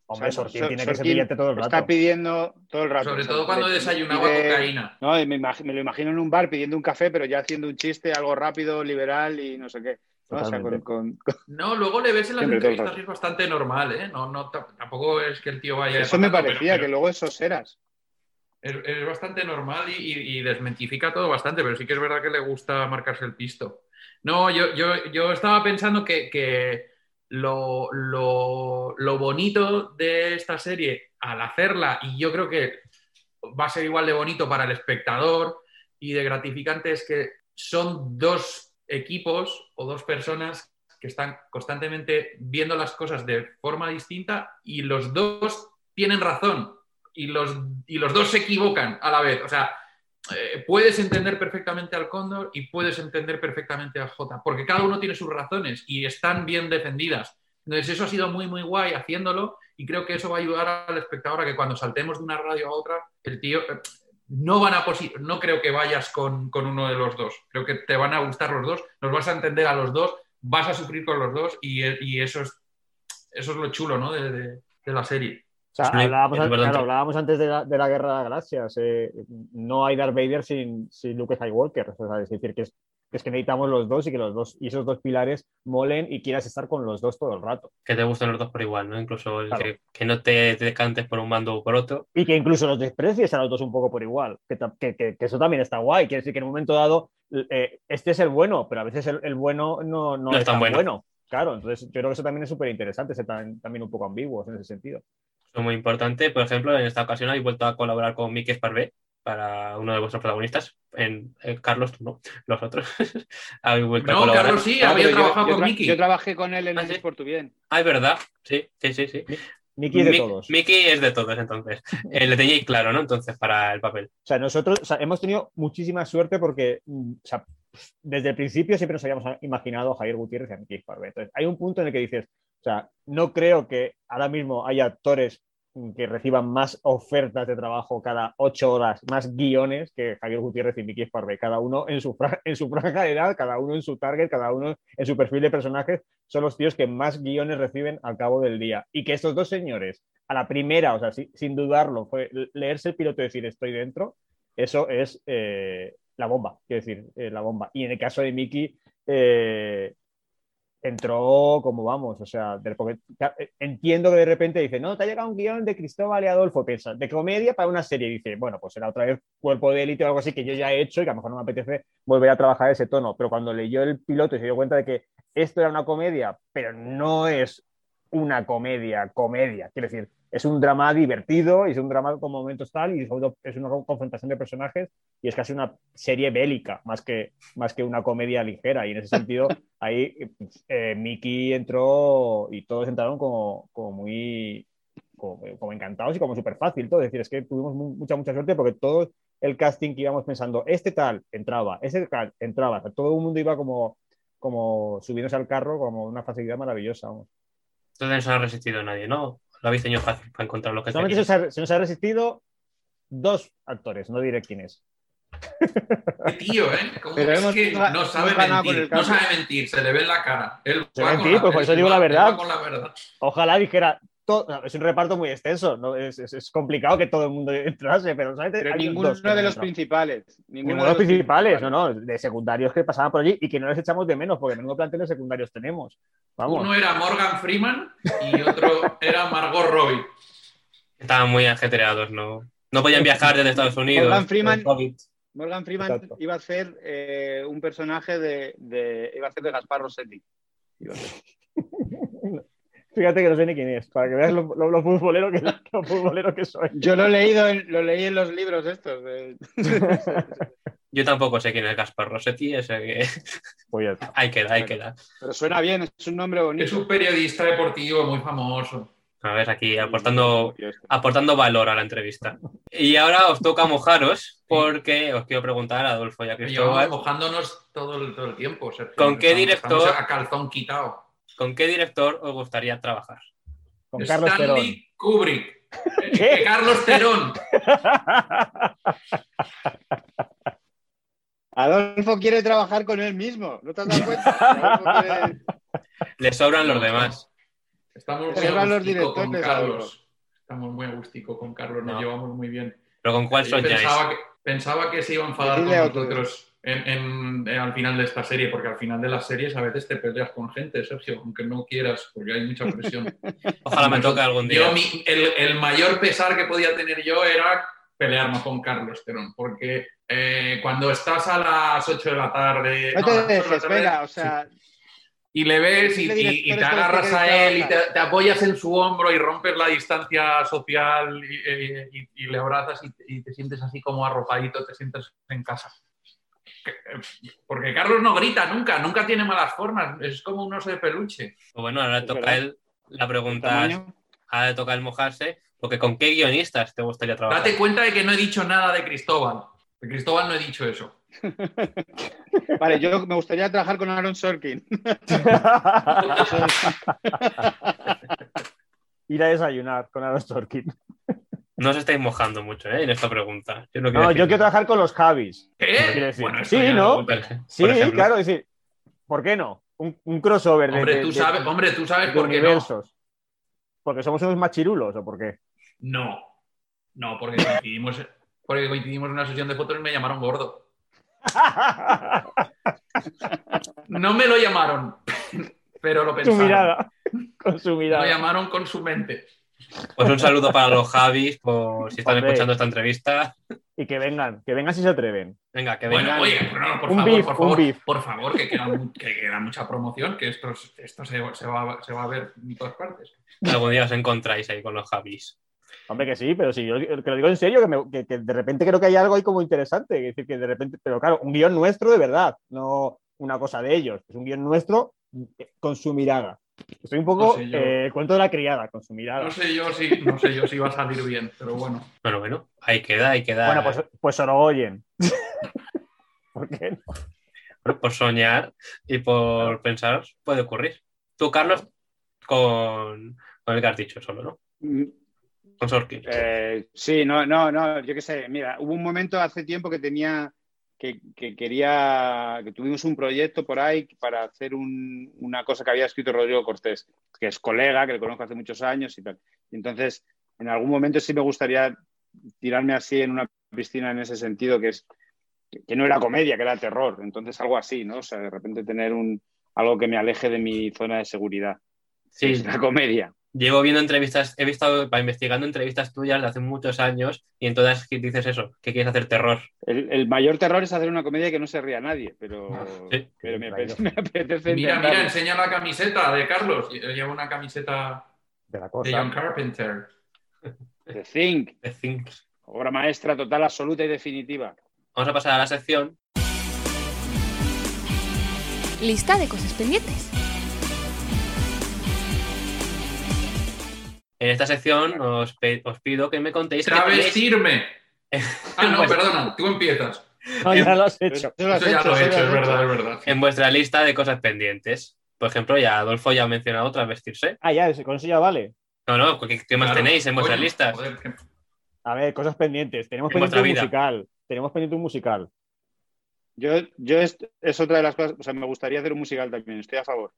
Hombre, O sea, Sorkin Sor- tiene que ser brillante todo el rato. Está pidiendo todo el rato. sobre o sea, todo cuando desayunaba pide- cocaína. No, y me, imag- me lo imagino en un bar pidiendo un café, pero ya haciendo un chiste, algo rápido, liberal y no sé qué. ¿No? O sea, con- Totalmente. con- con- No, luego le ves en las Siempre, todo entrevistas y es bastante normal, ¿eh? No, no, tampoco es que el tío vaya... Eso me parecía, pero- que luego esos eras. Es, es bastante normal y, y- y desmentifica todo bastante, pero sí que es verdad que le gusta marcarse el pisto. No, yo, yo, yo estaba pensando que, que lo, lo- lo bonito de esta serie al hacerla, y yo creo que va a ser igual de bonito para el espectador y de gratificante, es que son dos equipos o dos personas que están constantemente viendo las cosas de forma distinta y los dos tienen razón y los, y los dos se equivocan a la vez. O sea, eh, puedes entender perfectamente al Cóndor y puedes entender perfectamente a Jota, porque cada uno tiene sus razones y están bien defendidas. Entonces, eso ha sido muy, muy guay haciéndolo y creo que eso va a ayudar al espectador a que cuando saltemos de una radio a otra, el tío. No van a posi- no creo que vayas con, con uno de los dos. Creo que te van a gustar los dos, los vas a entender a los dos, vas a sufrir con los dos y, y eso es eso es lo chulo, ¿no? de, de- de la serie. O sea, hablábamos, claro, hablábamos antes de la, de la Guerra de las Galaxias. eh, no hay Darth Vader sin, sin Luke Skywalker. O sea, es decir, que es, que es que necesitamos los dos y que los dos y esos dos pilares molen y quieras estar con los dos todo el rato. Que te gusten los dos por igual, ¿no? Incluso el Claro. que, que no te, te decantes por un bando o por otro. Y que incluso los desprecies a los dos un poco por igual. Que, que- eso también está guay. Quiere decir que en un momento dado eh, este es el bueno, pero a veces el, el bueno no, no es tan bueno. Claro, entonces yo creo que eso también es súper interesante, ser tan- también un poco ambiguos en ese sentido. Eso es muy importante. Por ejemplo, en esta ocasión habéis vuelto a colaborar con Miki Sparvé para uno de vuestros protagonistas. En, en Carlos, tú no, los otros. habéis vuelto a No, colaborar. Carlos sí, Ah, había yo- trabajado yo, con tra- Miki. Yo trabajé con él en ¿Ah, el sí? Es por tu bien. Ah, es verdad. Sí, sí, sí, sí. Miki es de Mi- todos. Miki es de todos, entonces. Eh, le teníais claro, ¿no? Entonces, para el papel. O sea, nosotros o sea, hemos tenido muchísima suerte porque mm, o sea, desde el principio siempre nos habíamos imaginado a Javier Gutiérrez y a Miki Farbe. Entonces, hay un punto en el que dices, o sea, no creo que ahora mismo haya actores que reciban más ofertas de trabajo cada ocho horas, más guiones que Javier Gutiérrez y Miki Farbe. Cada uno en su, en su franja de edad, cada uno en su target, cada uno en su perfil de personajes, son los tíos que más guiones reciben al cabo del día. Y que estos dos señores, a la primera, o sea, si- sin dudarlo, fue leerse el piloto y decir estoy dentro, eso es eh, la bomba, quiero decir, eh, la bomba. Y en el caso de Mickey, eh, entró como vamos, o sea, de- porque, eh, entiendo que de repente dice, no, te ha llegado un guion de Cristóbal y Adolfo, piensa, de comedia para una serie, dice, bueno, pues será otra vez cuerpo de élite o algo así que yo ya he hecho y que a lo mejor no me apetece volver a trabajar ese tono, pero cuando leyó el piloto y se dio cuenta de que esto era una comedia, pero no es una comedia, comedia, quiero decir, es un drama divertido y es un drama con momentos tal y es una confrontación de personajes y es casi una serie bélica más que, más que una comedia ligera y en ese sentido ahí eh, Mickey entró y todos entraron como, como muy como, como encantados y como súper fácil todo, es decir, es que tuvimos mu- mucha mucha suerte porque todo el casting que íbamos pensando, este tal entraba, ese tal entraba, o sea, todo el mundo iba como, como subiéndose al carro como una facilidad maravillosa. Entonces no ha resistido nadie, ¿no? Lo habéis tenido fácil para encontrar lo que Solamente se nos, ha, se nos ha resistido dos actores, no diré quiénes. Qué tío, ¿eh? ¿Cómo Pero es hemos- que no sabe mentir? No sabe mentir, se le ve en la cara. Él Se va mentir, con la- pues por eso digo va- la él verdad. va con la verdad. Ojalá dijera, to- no, es un reparto muy extenso, ¿no? es, es- es complicado que todo el mundo entrase, pero solamente Pero hay ninguno de no los principales. Ninguno de los principales, no, no, de secundarios que pasaban por allí y que no les echamos de menos, porque menudo plantel de secundarios tenemos. Vamos. Uno era Morgan Freeman y otro era Margot Robbie. Estaban muy ajetreados, ¿no? No podían viajar desde Estados Unidos. Morgan Freeman- por COVID. Morgan Freeman Exacto. iba a hacer eh, un personaje de, de- iba a hacer de Gaspar Rossetti. Iba a ser. Fíjate que no sé ni quién es, para que veas lo, lo- lo futbolero, que, lo futbolero que soy. Yo lo he leído, en- lo leí en los libros estos. de- Yo tampoco sé quién es Gaspar Rossetti, ese que Pues ya está. ahí queda, ahí queda. Pero suena bien, es un nombre Es bonito. un periodista deportivo muy famoso. A ver, aquí aportando, aportando valor a la entrevista. Y ahora os toca mojaros, porque os quiero preguntar, Adolfo y a Llevamos mojándonos todo el, todo el tiempo. Sergio. ¿Con qué director? estamos a calzón quitado. ¿Con qué director os gustaría trabajar? Con Carlos Stanley Kubrick. Eh, ¿Qué? que Carlos Terón. Adolfo quiere trabajar con él mismo, ¿no te has dado cuenta? Quiere- Le sobran los demás. Estamos muy a los gustico con directores, Carlos. Estamos muy a gustico con Carlos, nos No. llevamos muy bien. ¿Pero con cuál Yo soñáis? pensaba que, pensaba que se iba a enfadar con otro. nosotros en- en- en- al final de esta serie, porque al final de las series a veces te peleas con gente, Sergio, aunque no quieras, porque hay mucha presión. Ojalá me toque algún día. Yo, mi- el, el mayor pesar que podía tener yo era pelearme con Carlos Terón, porque eh, cuando estás a las 8 de la tarde... No no, te de dejes, tarde, venga, o sea, y le ves y, te agarras a él y te, apoyas en su hombro y rompes la distancia social y, y- y- y le abrazas y, y te sientes así como arropadito, te sientes en casa. Eh, Porque Carlos no grita nunca, nunca tiene malas formas, es como un oso de peluche. Pues bueno, ahora toca él, la pregunta es, ahora le toca el mojarse, porque ¿con qué guionistas te gustaría trabajar? Date cuenta de que no he dicho nada de Cristóbal. De Cristóbal no he dicho eso. Vale, yo me gustaría trabajar con Aaron Sorkin. Ir a desayunar con Aaron Sorkin. No os estáis mojando mucho ¿eh? en esta pregunta. Yo no quiero No, decir yo quiero trabajar con los Javis. Decir? Bueno, Sí, ¿no? Sí, ejemplo. claro, es decir, ¿por qué no? Un, un crossover de, Hombre, de- tú de- sabes, hombre, tú sabes de por qué no. universos. ¿Porque somos unos machirulos o por qué? No, no, porque coincidimos, porque coincidimos en una sesión de fotos y me llamaron gordo. No me lo llamaron, pero lo su pensaron. mirada. Con su Lo mirada. llamaron con su mente. Pues un saludo para los Javis, por si están Hombre. escuchando esta entrevista. y que vengan, que vengan si se atreven. Venga, que Bueno, vengan. oye, pero no, por Un favor, beef, por un favor, beef. por favor, que queda, mu- que queda mucha promoción, que esto, es- esto se, se va, se va a ver en todas partes. Algún día os encontráis ahí con los Javis. Hombre, que sí, pero sí, yo que lo digo en serio, que, me- que- que de repente creo que hay algo ahí como interesante. Es decir, que de repente, pero claro, un guion nuestro de verdad, no una cosa de ellos. Es un guion nuestro con su mirada. Estoy un poco No sé eh, cuento de la criada, con su mirada. No sé yo si, no sé yo si va a salir bien, pero bueno. Bueno, bueno, ahí queda, ahí queda. Bueno, pues, pues Sorogoyen. ¿Por qué no? Por soñar y por pensar puede ocurrir. Tú, Carlos, con, con el que has dicho solo, ¿no? Mm, Con Sorkin. Eh, sí, no, no, no, yo qué sé, mira, hubo un momento hace tiempo que tenía, que, que quería, que tuvimos un proyecto por ahí para hacer un- una cosa que había escrito Rodrigo Cortés, que es colega, que le conozco hace muchos años y tal. Entonces, en algún momento sí me gustaría tirarme así en una piscina en ese sentido, que es que, no era comedia, que era terror. Entonces, algo así, ¿no? O sea, de repente tener un, algo que me aleje de mi zona de seguridad. Sí, Es una comedia. Llevo viendo entrevistas, he visto, para investigando entrevistas tuyas de hace muchos años y en todas dices eso, que quieres hacer terror. El, el mayor terror es hacer una comedia que no se ría nadie, pero, Sí. pero me, apetece, me apetece Mira, mira, enseña la camiseta de Carlos. Lleva una camiseta De la de. John Carpenter. The Thing, The Things. obra maestra total, absoluta y definitiva. Vamos a pasar a la sección. Lista de cosas pendientes. En esta sección os, os pido que me contéis Travestirme. Ah, no, Pues- perdona, tú empiezas. No, ya lo has hecho. Eso lo has Eso ya hecho, lo he hecho, es verdad, es verdad. en vuestra lista de cosas pendientes. Por ejemplo, ya Adolfo ya ha mencionado travestirse. Ah, ya, ese- con eso ya vale. No, no, ¿qué, qué más Claro. tenéis en vuestras Coño, listas? joder, que- A ver, cosas pendientes. Tenemos En pendiente un musical. Tenemos pendiente un musical. Yo, yo es, es otra de las cosas, o sea, me gustaría hacer un musical también, estoy a favor.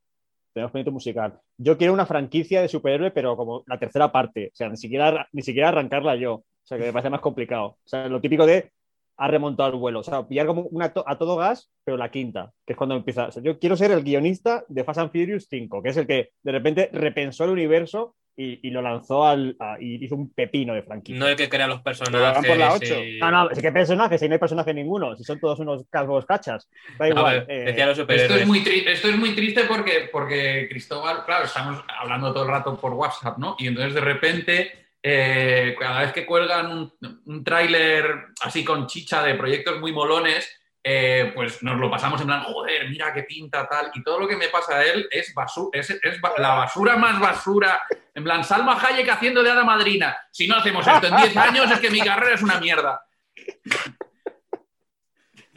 Tenemos pendiente musical. Yo quiero una franquicia de superhéroe, pero como la tercera parte. O sea, ni siquiera, ni siquiera arrancarla yo. O sea, que me parece más complicado. O sea, lo típico de ha remontado el vuelo. O sea, pillar como una a todo gas, pero la quinta, que es cuando empieza. O sea, yo quiero ser el guionista de Fast and Furious 5, que es el que de repente repensó el universo y, y lo lanzó al, a- y hizo un pepino de franquicia. No el que crea los personajes. por la y- No, no, que personajes, si no hay personaje ninguno, si son todos unos calvos cachas. Da A igual. ver, eh, decía los Esto es, muy esto es muy triste porque, porque Cristóbal, claro, estamos hablando todo el rato por WhatsApp, ¿no? Y entonces de repente, eh, cada vez que cuelgan un, un tráiler así con chicha de proyectos muy molones, eh, pues nos lo pasamos en plan, joder, mira qué pinta tal. Y todo lo que me pasa a él es, basu- es, es ba- la basura más basura. En plan, Salma Hayek haciendo de hada madrina. Si no hacemos esto en 10 años es que mi carrera es una mierda.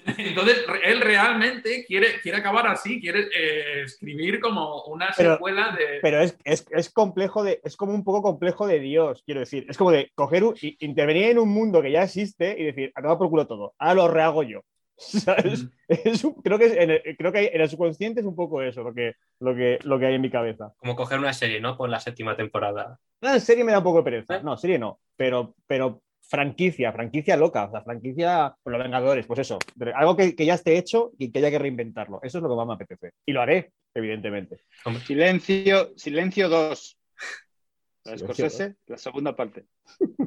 Entonces, él realmente quiere, quiere acabar así, quiere eh, escribir como una Pero- secuela de... Pero es, es, es complejo de, es como un poco complejo de Dios, quiero decir. Es como de coger un, intervenir en un mundo que ya existe y decir, acaba por culo todo, ahora lo rehago yo. ¿Sabes? Es un- creo que, es en el, creo que en el subconsciente es un poco eso lo que, lo que, lo que hay en mi cabeza. Como coger una serie, ¿no? Por la séptima temporada. No, en serie me da un poco de pereza. ¿Eh? No, serie no. Pero, pero franquicia, franquicia loca. O sea, franquicia por los Vengadores, pues eso. Algo que, que ya esté hecho y que haya que reinventarlo. Eso es lo que más me apetece. Y lo haré, evidentemente. Silencio, Silencio 2. La Scorsese, la segunda parte.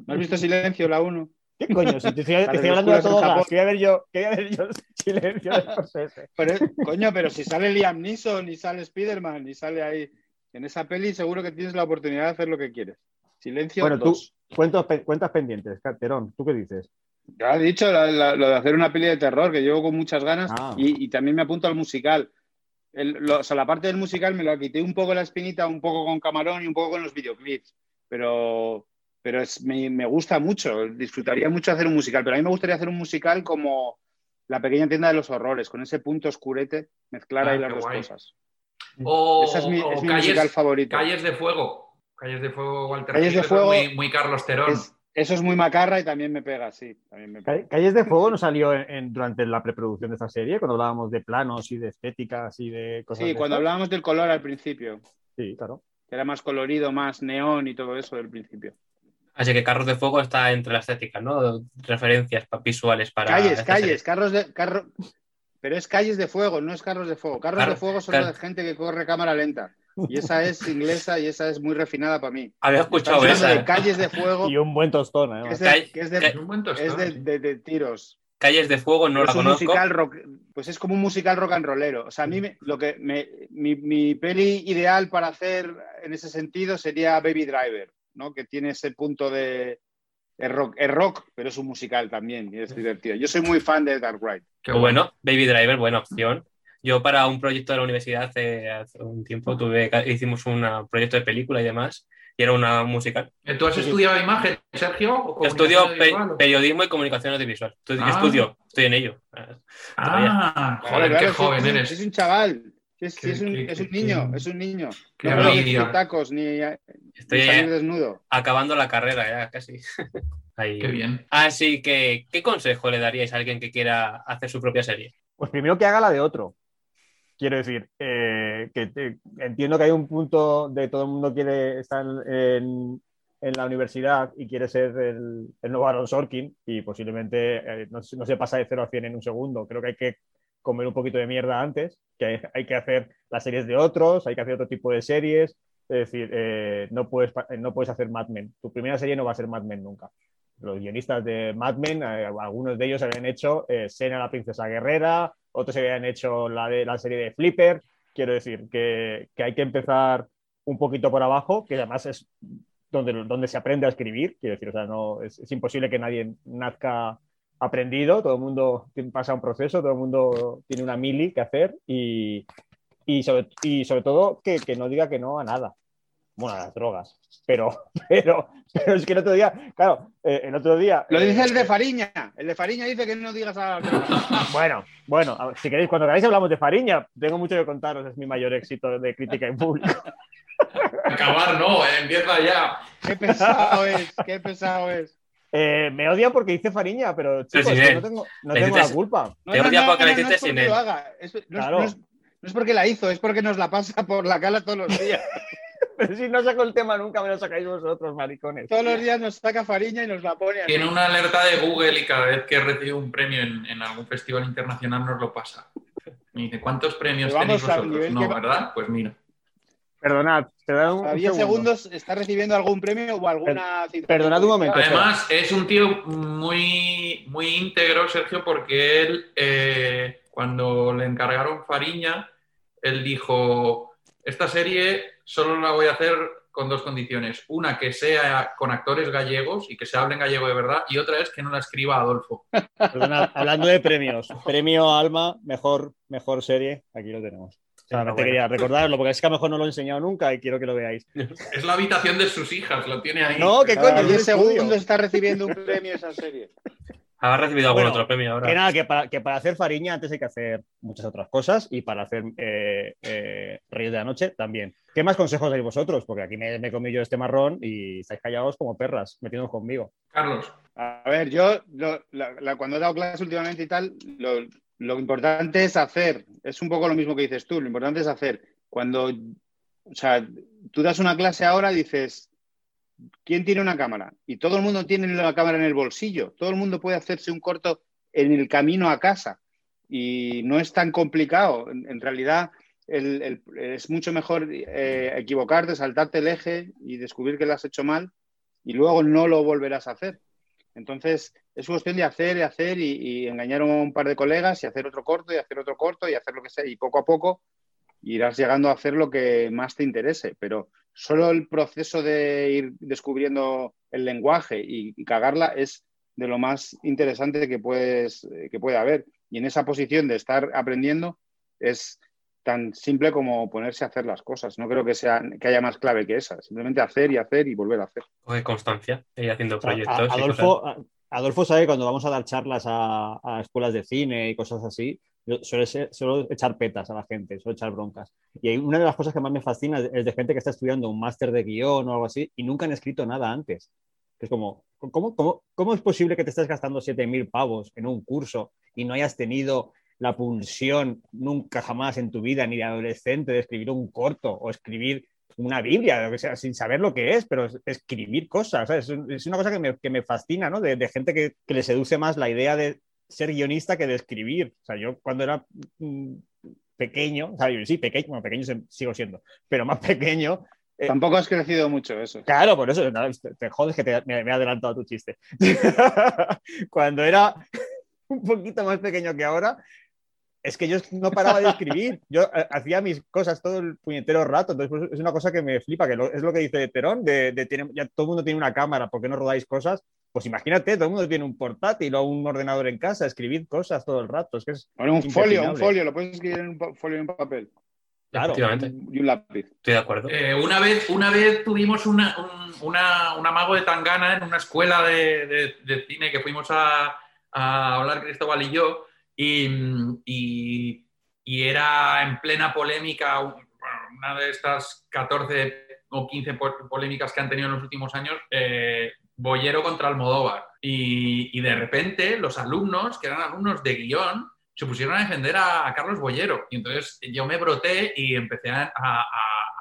¿No has visto Silencio, la 1? ¿Qué coño? Si te estoy, hablando de todo gas. Quería ver yo, quería ver yo silencio de Scorsese. Pero, coño, pero si sale Liam Neeson y sale Spider-Man y sale ahí. En esa peli seguro que tienes la oportunidad de hacer lo que quieres. Silencio Bueno, tú- 2. Cuentos, pe- cuentas pendientes, Carterón. ¿Tú qué dices? Ya he dicho la- la- lo de hacer una peli de terror, que llevo con muchas ganas, Ah. y, y también me apunto al musical. El- lo- o sea, la parte del musical me lo quité un poco la espinita, un poco con Camarón y un poco con los videoclips. Pero, pero es- me, me gusta mucho, disfrutaría mucho hacer un musical, pero a mí me gustaría hacer un musical como La pequeña tienda de los horrores, con ese punto oscurete, mezclar Ah, ahí las dos guay. cosas. O, Ese es mi, o es mi calles, musical favorito. Calles de Fuego. Calles de Fuego, Walter Calles de Fuego muy, muy Carlos Terón. Es- eso es muy macarra y también me pega, sí. También me pega. Ca- Calles de Fuego no salió en- en- durante la preproducción de esta serie, cuando hablábamos de planos y de estéticas y de cosas. Sí, de cuando estas? hablábamos del color al principio, Sí, claro. que era más colorido, más neón y todo eso del principio. Así que Carros de Fuego está entre la estética, ¿no? Referencias visuales para. calles, calles, serie. carros de. Carro... Pero es calles de fuego, no es carros de fuego. Carros Car- de fuego son car- gente que corre cámara lenta. Y esa es inglesa y esa es muy refinada para mí. Había escuchado esa. de ¿eh? calles de fuego, Y un buen tostón, además. es de, Calle- que es de- calle- Es un buen tostón, es de- sí. de- de tiros. Calles de Fuego no es la un conozco. musical rock, pues es como un musical rock and rollero. O sea, a mí me- lo que me- mi, mi peli ideal para hacer en ese sentido sería Baby Driver, ¿no? Que tiene ese punto de es rock, es rock, pero es un musical también y es divertido. Yo soy muy fan de Dark Ride. Qué bueno, Baby Driver, buena opción. Yo para un proyecto de la universidad hace, hace un tiempo tuve, hicimos un proyecto de película y demás, y era una musical. ¿Tú has estudiado imagen, Sergio? o estudio pe- o- periodismo y comunicación audiovisual. Estudio, Ah. estudio, estoy en ello. Ah, joder, Claro, qué joven es eres. Es un chaval. Es, un, qué- es un niño, qué- es un niño. qué no vestir tacos ni, ni Estoy salir eh, desnudo. acabando la carrera ya, casi. Ahí. Qué bien. Así que, ¿qué consejo le daríais a alguien que quiera hacer su propia serie? Pues primero que haga la de otro. Quiero decir, eh, que te- entiendo que hay un punto de todo el mundo quiere estar en, en la universidad y quiere ser el, el nuevo Aaron Sorkin y posiblemente eh, no, se- no se pasa de 0 a 100 en un segundo. Creo que hay que comer un poquito de mierda antes, que hay, que hacer las series de otros, hay que hacer otro tipo de series. Es decir, eh, no, puedes, no puedes hacer Mad Men. Tu primera serie no va a ser Mad Men nunca. Los guionistas de Mad Men, eh, algunos de ellos habían hecho eh, Sena la princesa guerrera, otros habían hecho la, de, la serie de Flipper. Quiero decir que, que hay que empezar un poquito por abajo, que además es donde, donde se aprende a escribir. Quiero decir, o sea, no, es imposible que nadie nazca aprendido, todo el mundo pasa un proceso, todo el mundo tiene una mili que hacer y, y, sobre, y sobre todo que, que no diga que no a nada. Bueno, a las drogas. Pero, pero, pero es que el otro día, claro, eh, el otro día. Lo eh, dice el de Fariña. El de Fariña dice que no digas a Bueno, bueno, ver, si queréis, cuando queráis hablamos de Fariña, tengo mucho que contaros, es mi mayor éxito de crítica en público. Acabar no, eh, empieza ya. Qué pesado es, qué pesado es. Eh, me odian porque hice Fariña, pero chicos, no tengo, no la culpa. No, Te odia hiciste es porque sin lo él. haga. Es- no, es- Claro. no es, no es porque la hizo, es porque nos la pasa por la cara todos los días. Pero si no saco el tema nunca, me lo sacáis vosotros, maricones. Todos los días nos saca Fariña y nos la pone. Tiene una alerta de Google y cada vez que recibe un premio en, en algún festival internacional nos lo pasa. Me dice, ¿cuántos premios tenéis vosotros? No, que- ¿verdad? Pues mira. Perdonad, te da un, A un 10 segundo. segundos está recibiendo algún premio o alguna cita. perdonad un momento. Además, es un tío muy, muy íntegro, Sergio, porque él, eh, cuando le encargaron Fariña, él dijo, esta serie solo la voy a hacer con dos condiciones. Una, que sea con actores gallegos y que se hable en gallego de verdad, y otra es que no la escriba Adolfo. Perdonad, hablando de premios, premio Alma, mejor, mejor serie, aquí lo tenemos. Solamente Enhorabuena. quería recordarlo, porque es que a lo mejor no lo he enseñado nunca y quiero que lo veáis. Es la habitación de sus hijas, lo tiene ahí. No, ¿qué coño? Cada es un 10 estudio. segundos está recibiendo un premio esa serie. ¿Has recibido algún Bueno, otro premio ahora? Que nada, que para, que para hacer Fariña antes hay que hacer muchas otras cosas y para hacer eh, eh, Reyes de la Noche también. ¿Qué más consejos dais vosotros? Porque aquí me, me he comido yo este marrón y estáis callados como perras, metiéndonos conmigo. Carlos, A ver, yo lo- la- la- cuando he dado clases últimamente y tal, lo, lo importante es hacer. Es un poco lo mismo que dices tú. Lo importante es hacer. Cuando, o sea, tú das una clase ahora dices, ¿quién tiene una cámara? Y todo el mundo tiene la cámara en el bolsillo. Todo el mundo puede hacerse un corto en el camino a casa. Y no es tan complicado. En, realidad, es mucho mejor eh, equivocarte, saltarte el eje y descubrir que lo has hecho mal y luego no lo volverás a hacer. Entonces, es cuestión de hacer y hacer y, engañar a un par de colegas y hacer otro corto y hacer otro corto y hacer lo que sea. Y poco a poco irás llegando a hacer lo que más te interese. Pero solo el proceso de ir descubriendo el lenguaje y, y cagarla es de lo más interesante que, puedes, eh, que puede haber. Y en esa posición de estar aprendiendo es tan simple como ponerse a hacer las cosas. No creo que, sea, que haya más clave que esa. Simplemente hacer y hacer y volver a hacer. Coge constancia y haciendo O sea, proyectos. a- y cosas. Adolfo, Adolfo sabe que cuando vamos a dar charlas a, a escuelas de cine y cosas así, yo suelo, ser- suelo echar petas a la gente, suelo echar broncas. Y hay una de las cosas que más me fascina es de gente que está estudiando un máster de guion o algo así y nunca han escrito nada antes. Que es como, ¿cómo, cómo, cómo es posible que te estés gastando 7.000 pavos en un curso y no hayas tenido la pulsión nunca jamás en tu vida, ni de adolescente, de escribir un corto o escribir una Biblia, lo que sea, sin saber lo que es, pero es- escribir cosas. ¿sabes? Es, una cosa que me, que me fascina, ¿no? De, de gente que, que le seduce más la idea de ser guionista que de escribir. O sea, yo cuando era mm, pequeño, o sea, yo sí, pequeño, bueno, pequeño sigo siendo, pero más pequeño. eh, Tampoco has crecido mucho eso. Claro, por eso, no, te, jodes que te- me, me he adelantado a tu chiste. Cuando era un poquito más pequeño que ahora, es que yo no paraba de escribir. Yo eh, hacía mis cosas todo el puñetero rato. Entonces, pues, es una cosa que me flipa, que lo- es lo que dice Terón, de, de tiene- ya todo el mundo tiene una cámara, ¿por qué no rodáis cosas? Pues imagínate, todo el mundo tiene un portátil o un ordenador en casa, escribid cosas todo el rato. Es que es Bueno, un folio, un folio, lo puedes escribir en un folio y en papel. Claro. Efectivamente, Y un lápiz. estoy de acuerdo. Eh, una, vez, una vez tuvimos una, un, una- un amago de tangana en una escuela de, de- de cine que fuimos a, a hablar Cristóbal y yo, y, y- y era en plena polémica, una de estas 14 o 15 po- polémicas que han tenido en los últimos años, eh, Bollero contra Almodóvar. Y, y de repente los alumnos, que eran alumnos de guion, se pusieron a defender a, a Carlos Bollero. Y entonces yo me broté y empecé a- a-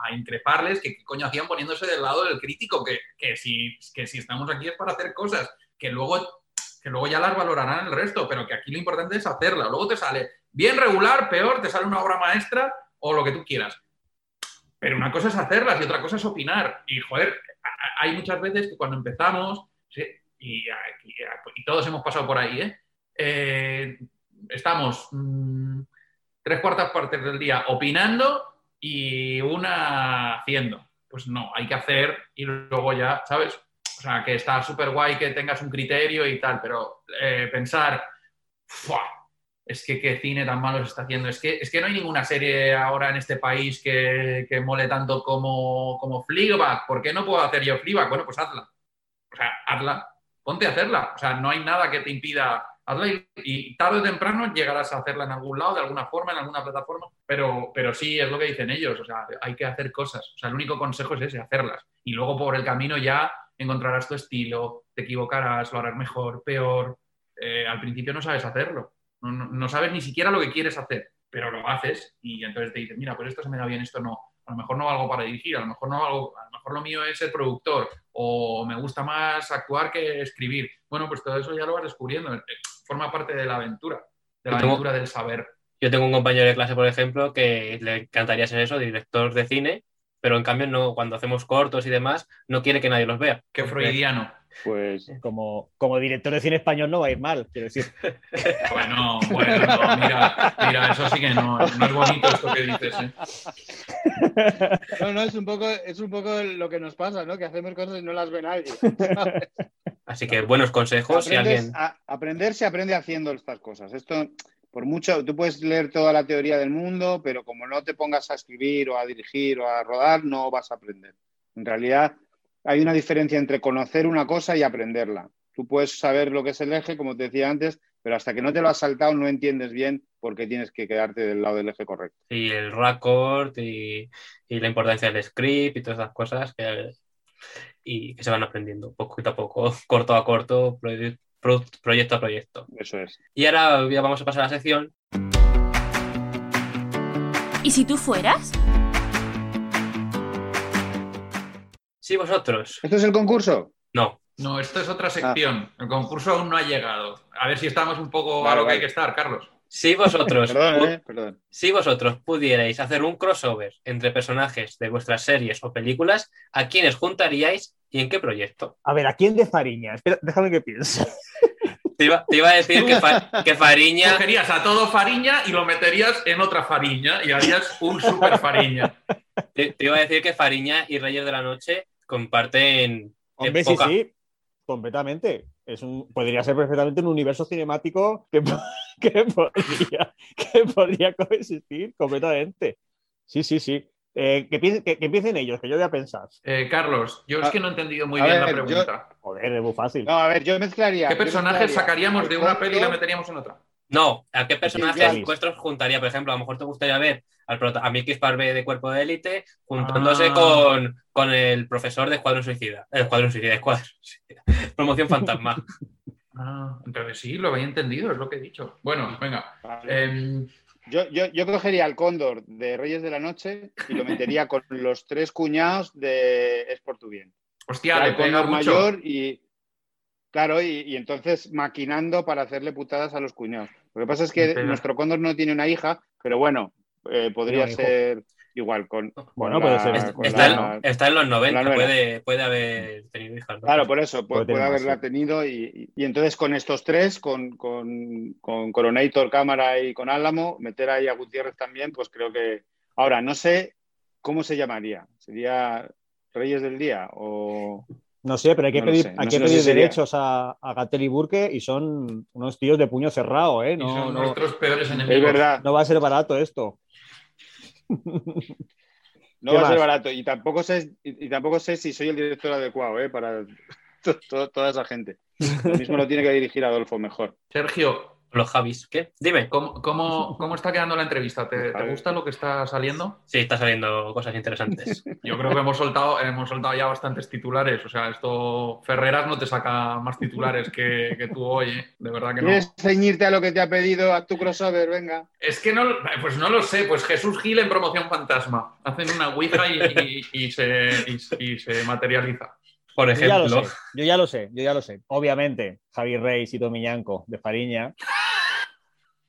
a increparles que qué coño hacían poniéndose del lado del crítico, que, que, si, que si estamos aquí es para hacer cosas, que luego, que luego ya las valorarán el resto, pero que aquí lo importante es hacerla. Luego te sale bien regular, peor, te sale una obra maestra o lo que tú quieras. Pero una cosa es hacerlas y otra cosa es opinar. Y joder, hay muchas veces que cuando empezamos, y todos hemos pasado por ahí, ¿eh? Eh, estamos mm, tres cuartas partes del día opinando y una haciendo. Pues no, hay que hacer y luego ya, ¿sabes? O sea, que está súper guay que tengas un criterio y tal, pero eh, pensar, "Fua, es que qué cine tan malo se está haciendo. Es que, es que no hay ninguna serie ahora en este país que, mole tanto como, como Fleabag. ¿Por qué no puedo hacer yo Fleabag? Bueno, pues hazla. O sea, hazla. Ponte a hacerla. O sea, no hay nada que te impida hazla y tarde o temprano llegarás a hacerla en algún lado, de alguna forma, en alguna plataforma. Pero, pero sí, es lo que dicen ellos. O sea, hay que hacer cosas. O sea, el único consejo es ese, hacerlas. Y luego por el camino ya encontrarás tu estilo, te equivocarás, lo harás mejor, peor. Eh, al principio no sabes hacerlo. No, no- no sabes ni siquiera lo que quieres hacer, pero lo haces y entonces te dicen, mira, pues esto se me da bien, esto no. A lo mejor no valgo para dirigir, a lo mejor no valgo, a lo mejor lo mío es ser productor o me gusta más actuar que escribir. Bueno, pues todo eso ya lo vas descubriendo. Eh, Forma parte de la aventura, de la aventura del saber. Yo tengo un compañero de clase, por ejemplo, que le encantaría ser eso, director de cine, pero en cambio no, cuando hacemos cortos y demás, no quiere que nadie los vea. Qué freudiano. Pues Como, como director de cine español no va a ir mal, quiero decir. Bueno, bueno, no, mira, mira, eso sí que no, no es bonito esto que dices. ¿eh? no, no, es un poco, es un poco lo que nos pasa, ¿no? Que hacemos cosas y no las ve nadie. Así que buenos consejos, si Aprendes- alguien... a- aprender se aprende haciendo estas cosas. Esto, por mucho, tú puedes leer toda la teoría del mundo, pero como no te pongas a escribir o a dirigir o a rodar, no vas a aprender. En realidad, hay una diferencia entre conocer una cosa y aprenderla. Tú puedes saber lo que es el eje, como te decía antes, pero hasta que no te lo has saltado no entiendes bien por qué tienes que quedarte del lado del eje correcto. y el record y, la importancia del script y todas esas cosas que, y que se van aprendiendo poquito a poco, corto a corto, pro- proyecto a proyecto. Eso es. Y ahora ya vamos a pasar a la sección. ¿Y si tú fueras? Si vosotros, ¿Esto es el concurso? no, No, esto es otra sección. El concurso aún no ha llegado. A ver si estamos un poco a Vale, lo que hay que estar, Carlos. Si vosotros, Perdón, ¿eh? Perdón. si vosotros pudierais hacer un crossover entre personajes de vuestras series o películas, ¿a quiénes juntaríais y en qué proyecto? A ver, ¿a quién de Fariña? Espera, déjame que piense. Te iba, te iba a decir que, Fa- que Fariña Cogerías a todo Fariña y lo meterías en otra Fariña y harías un super Fariña. te, te iba a decir que Fariña y Reyes de la Noche comparten Hombre, sí, época. sí, completamente. Es un, podría ser perfectamente un universo cinemático que, que, podría, que podría coexistir completamente. Sí, sí, sí. Eh, que, piensen- que- que empiecen ellos, que yo voy a pensar. Eh, Carlos, yo es que no he entendido muy A bien la ver, yo- pregunta. Joder, es muy fácil. No, a ver, yo mezclaría. ¿Qué personajes mezclaría sacaríamos de una peli y la meteríamos en otra? No, ¿a qué personajes vuestros juntaría? Por ejemplo, a lo mejor te gustaría ver al prota- a Mickey Sparve de Cuerpo de Élite juntándose Ah. con, con el profesor de Escuadrón Suicida. El Escuadrón Suicida, Escuadrón Suicida. Promoción Fantasma. Ah, entonces sí, lo había entendido, es lo que he dicho. Bueno, venga. Vale. em, Yo, yo, yo cogería al cóndor de Reyes de la Noche y lo metería con los tres cuñados de Es por tu bien. hostia, Era le cóndor mucho. mayor y. Claro, y, y entonces maquinando para hacerle putadas a los cuñados. Lo que pasa es que nuestro cóndor no tiene una hija, pero bueno, eh, podría ser igual con. con Bueno, la- puede ser. Con está, la- en, está en los 90, nuera. puede, puede haber tenido hijas. ¿no? Claro, por eso, Puede puede, haberla tenido y, y- y entonces con estos tres, con, con, con Coronator, Cámara y con Álamo, meter ahí a Gutiérrez también, pues creo que... Ahora, no sé cómo se llamaría. ¿Sería Reyes del Día o...? No sé, pero hay que No pedir, sé, hay no que sé- no sé pedir si derechos a, a Gatel y Burke y son unos tíos de puño cerrado, ¿eh? Y No, son no, nuestros peores enemigos. Es verdad, no va a ser barato esto. no ¿Qué va a ser barato. Y tampoco sé, y, y tampoco sé si soy el director adecuado ¿eh? para to- to- toda esa gente. Lo mismo lo tiene que dirigir Adolfo mejor. Sergio, Los Javis. ¿Qué? Dime. ¿cómo, cómo, cómo está quedando la entrevista? ¿Te, te gusta lo que está saliendo? Sí, está saliendo cosas interesantes. Yo creo que hemos soltado, hemos soltado ya bastantes titulares. O sea, esto Ferreras no te saca más titulares que, que tú hoy, ¿eh? de verdad que no. ¿Quieres ceñirte a lo que te ha pedido a tu crossover? Venga. Es que no, pues no lo sé, pues Jesús Gil en promoción fantasma. Hacen una ouija y, y- y se, y- y se materializa. Por Yo ya lo ejemplo, sé, yo ya lo sé, yo ya lo sé. Obviamente, Javi Reis y Tomiñanco de Fariña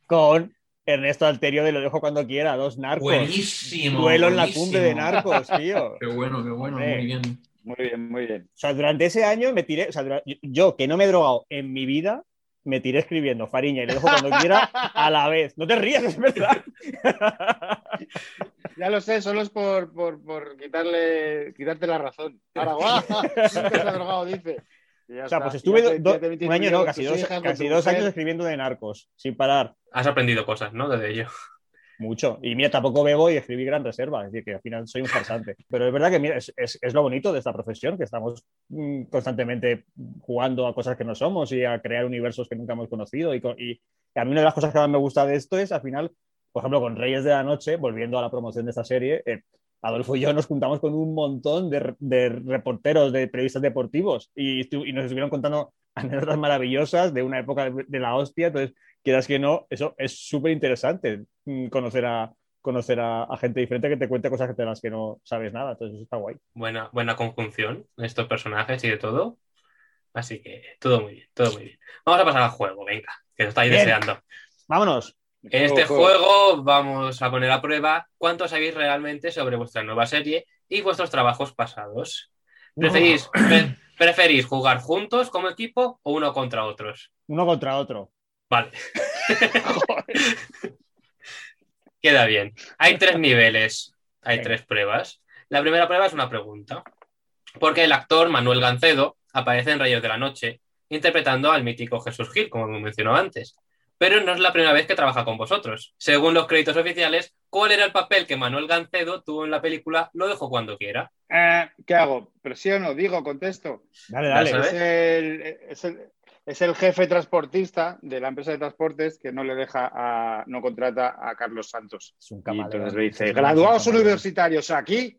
con Ernesto Alterio de Lo dejo cuando quiera, dos narcos. Buenísimo. Duelo en la cumbre de narcos, tío. Qué bueno, qué bueno, Hombre. muy bien. Muy bien, muy bien. O sea, durante ese año me tiré, o sea, yo- yo que no me he drogado en mi vida, me tiré escribiendo Fariña y lo dejo cuando quiera a la vez. No te rías, es verdad. Ya lo sé, solo es por, por, por quitarle, quitarte la razón. Ahora, guau, nunca se ha drogado, dice. O sea, está. pues estuve te- do- te un año, no, casi dos, casi dos años escribiendo de narcos, sin parar. has aprendido cosas, ¿no? Desde ello. Mucho. Y mira, tampoco bebo y escribí gran reserva, es decir, que al final soy un farsante. Pero es verdad que mira, es, es- es lo bonito de esta profesión, que estamos mm, constantemente jugando a cosas que no somos y a crear universos que nunca hemos conocido. Y, y a mí una de las cosas que más me gusta de esto es, al final, por ejemplo, con Reyes de la Noche, volviendo a la promoción de esta serie, eh, Adolfo y yo nos juntamos con un montón de, re- de reporteros, de periodistas deportivos y, nos estuvieron contando anécdotas maravillosas de una época de, de la hostia. Entonces, quieras que no, eso es súper interesante mm, conocer a conocer a, a gente diferente que te cuente cosas de las que no sabes nada. Entonces, eso está guay. Buena, buena conjunción de estos personajes y de todo. Así que todo muy bien, todo muy bien. Vamos a pasar al juego, venga, que lo estáis Bien. deseando. Vámonos. En este Juego, juego vamos a poner a prueba cuánto sabéis realmente sobre vuestra nueva serie y vuestros trabajos pasados. ¿Preferís, pre- ¿Preferís jugar juntos como equipo o uno contra otros? Uno contra otro. Vale. Queda bien. Hay tres niveles, hay tres pruebas. La primera prueba es una pregunta. Porque el actor Manuel Gancedo aparece en Rayos de la Noche interpretando al mítico Jesús Gil, como hemos mencionado antes. Pero no es la primera vez que trabaja con vosotros. Según los créditos oficiales, ¿cuál era el papel que Manuel Gancedo tuvo en la película Lo dejo cuando quiera? Eh, ¿Qué hago? ¿Presiono? ¿Digo? ¿Contesto? Dale, dale. Es el, es, el, es el jefe transportista de la empresa de transportes que no le deja a, no contrata a Carlos Santos. Es un Y camarero. entonces le dice, graduados universitarios aquí,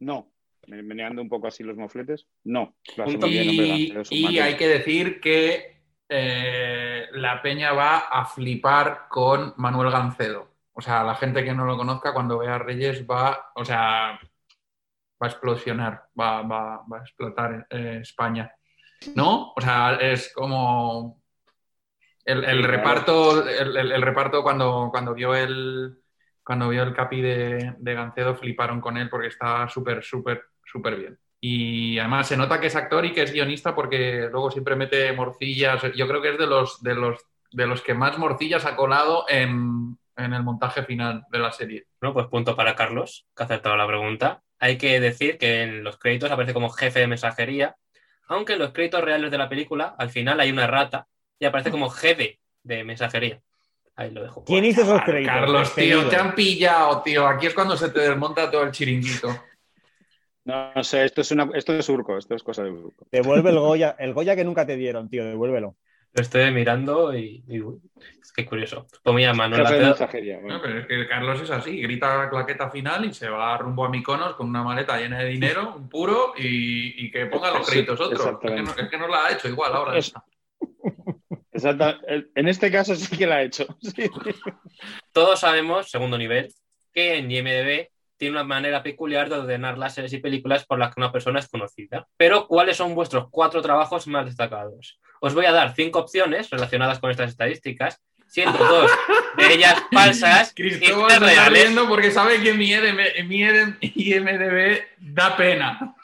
no. Me- Meneando un poco así los mofletes, no. Lo bien, hombre, Y, hay que decir que eh, la peña va a flipar con Manuel Gancedo. O sea, la gente que no lo conozca cuando vea a Reyes va, o sea, va a explosionar, va, va- va a explotar eh, España. ¿No? O sea, es como el, reparto, el, el- el reparto cuando, cuando vio el cuando vio el capi de, de Gancedo fliparon con él porque está súper, súper, súper bien. Y además se nota que es actor y que es guionista porque luego siempre mete morcillas. Yo creo que es de los, de los, de los que más morcillas ha colado en, en el montaje final de la serie. Bueno, pues punto para Carlos, que ha acertado la pregunta. Hay que decir que en los créditos aparece como jefe de mensajería, aunque en los créditos reales de la película, al final hay una rata y aparece como jefe de mensajería. Ahí lo dejo. ¿Quién hizo esos créditos? Carlos, tío, te han pillado, tío. Aquí es cuando se te desmonta todo el chiringuito. No, no sé, esto es, una, esto es surco, esto es cosa de surco. Devuelve el Goya, el Goya que nunca te dieron, tío, devuélvelo. Lo estoy mirando y, y que curioso. Pues mira, Manuel bueno. No, pero es que Carlos es así, grita la claqueta final y se va rumbo a Miconos con una maleta llena de dinero, un puro, y, y que ponga los Sí, créditos otro. Es que, no, es que no la ha hecho igual ahora. Es- Exacta- En este caso sí que la ha hecho. Sí. todos sabemos, segundo nivel, que en IMDB tiene una manera peculiar de ordenar las series y películas por las que una persona es conocida. Pero, ¿cuáles son vuestros cuatro trabajos más destacados? Os voy a dar cinco opciones relacionadas con estas estadísticas. siendo dos de ellas falsas y Cristóbal tres está reales. riendo porque sabe que mi, EDM mi EDM IMDB da pena.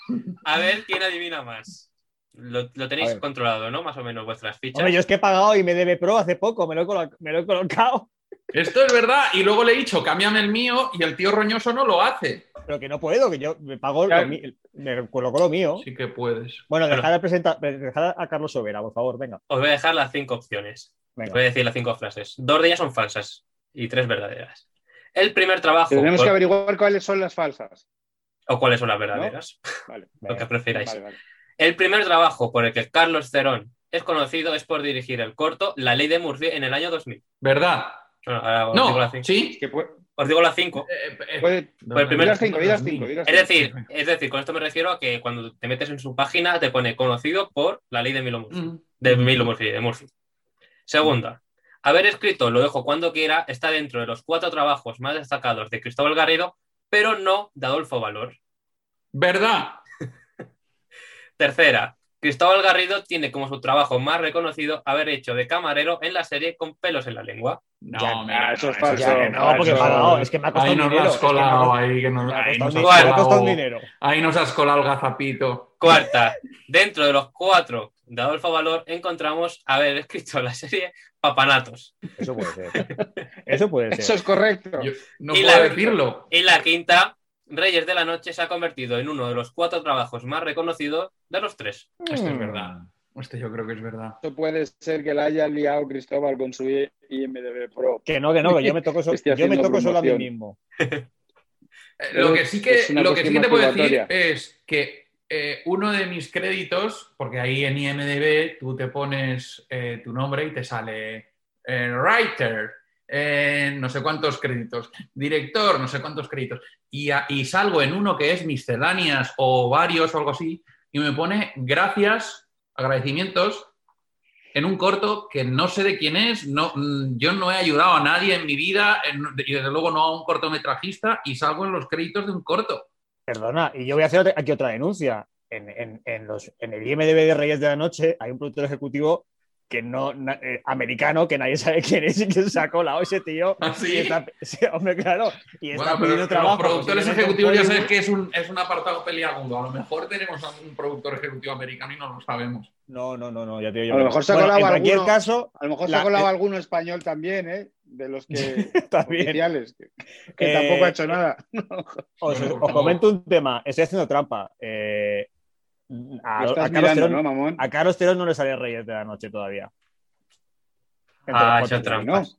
A ver quién adivina más. Lo, lo tenéis controlado, ¿no? Más o menos vuestras fichas. Hombre, yo es que he pagado y me debe pro hace poco, me lo he, colo- me lo he colocado, Esto es verdad. Y luego le he dicho, cámbiame el mío y el tío roñoso no lo hace. pero que no puedo, que yo me pago, Claro. lo me coloco lo mío. Sí que puedes. Bueno, Claro. dejad, a presentar, dejad a Carlos Sobera, por favor, venga. Os voy a dejar las cinco opciones. Os venga. voy a decir las cinco frases. Dos de ellas son falsas y tres verdaderas. El primer trabajo. Tenemos por- que averiguar cuáles son las falsas. O cuáles son las verdaderas. Vale, Lo que venga. prefiráis. vale, vale. El primer trabajo por el que Carlos Cerón es conocido es por dirigir el corto La Ley de Murphy en el año 2000. ¿Verdad? Bueno, No, las cinco. sí. Que puede, Os digo las cinco. Eh, eh, puede- Pues el primer- di las cinco, di las cinco, di las Es cinco. decir, es decir, con esto me refiero a que cuando te metes en su página te pone conocido por la ley de Milo Murphy. Mm. De Milo Murphy, de Murphy. Segunda, haber escrito Lo dejo cuando quiera está dentro de los cuatro trabajos más destacados de Cristóbal Garrido, pero no de Adolfo Valor. ¿Verdad? Tercera, Cristóbal Garrido tiene como su trabajo más reconocido haber hecho de camarero en la serie Con pelos en la lengua. No, Ya, mira, eso es no, falso. Ya, no, porque Eso- pagado, es que me ha costado Ahí nos lo dinero. has es que colado, costado- ahí, que nos, ahí nos has colado, dinero. ahí nos has colado el gazapito. Cuarta, dentro de los cuatro de Adolfo Valor encontramos haber escrito la serie Papanatos. Eso puede ser. Eso puede ser. Eso es correcto. Yo no Y puedo la- decirlo. Y la quinta, Reyes de la Noche se ha convertido en uno de los cuatro trabajos más reconocidos de los tres. Esto es Mm. verdad. Esto yo creo que es verdad. Esto puede ser que la haya liado Cristóbal con su IMDB Pro. Que no, que no, que yo me toco, so- yo me toco solo a mí mismo. Eh, Lo que sí que, lo que, sí que te puedo decir es que eh, uno de mis créditos, porque ahí en IMDB tú te pones eh, tu nombre y te sale eh, writer, no sé cuántos créditos, director, no sé cuántos créditos, y, y salgo en uno que es misceláneas o varios o algo así, y me pone gracias, agradecimientos, en un corto que no sé de quién es, no, mm, yo no he ayudado a nadie en mi vida, y desde luego no a un cortometrajista, y salgo en los créditos de un corto. Perdona, y yo voy a hacer aquí otra denuncia. En, en- en los, en el IMDB de Reyes de la Noche hay un productor ejecutivo que no, na- eh, americano que nadie sabe quién es y que se ha colado ese tío. ¿Ah, sí? Y está- sí, hombre, claro. Y está Bueno, pero pidiendo los trabajo. productores ejecutivos ya sabes que es un, es un apartado peliagudo. A lo mejor tenemos a un productor ejecutivo americano y no lo sabemos. No, no, no, no, ya te digo yo. A lo mejor se ha Bueno, colado En cualquier alguno- caso, A lo mejor se La- ha colado eh, alguno español también, ¿eh? De los que también. oficiales, que, que Eh, tampoco ha hecho nada. Os, os comento un tema. Estoy haciendo trampa. Eh, a, a Carlos mirando, Terón, ¿no, mamón? a Carlos Terón no le sale Reyes de la Noche todavía. Entre Ah, cuatro. trampas.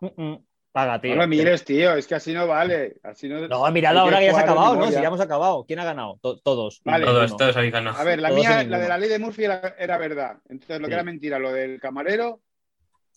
Mm, mm. Paga, tío. No lo mires, tío, es que así no vale. Así no... No, mirad ahora que ya se ha acabado, ¿no? Si ya hemos acabado. ¿Quién ha ganado? To- todos. Vale. Todos, todos habéis ganado. A ver, la Todos mía, la de la ley de Murphy era, era verdad. Entonces, lo Sí. que era mentira, lo del camarero.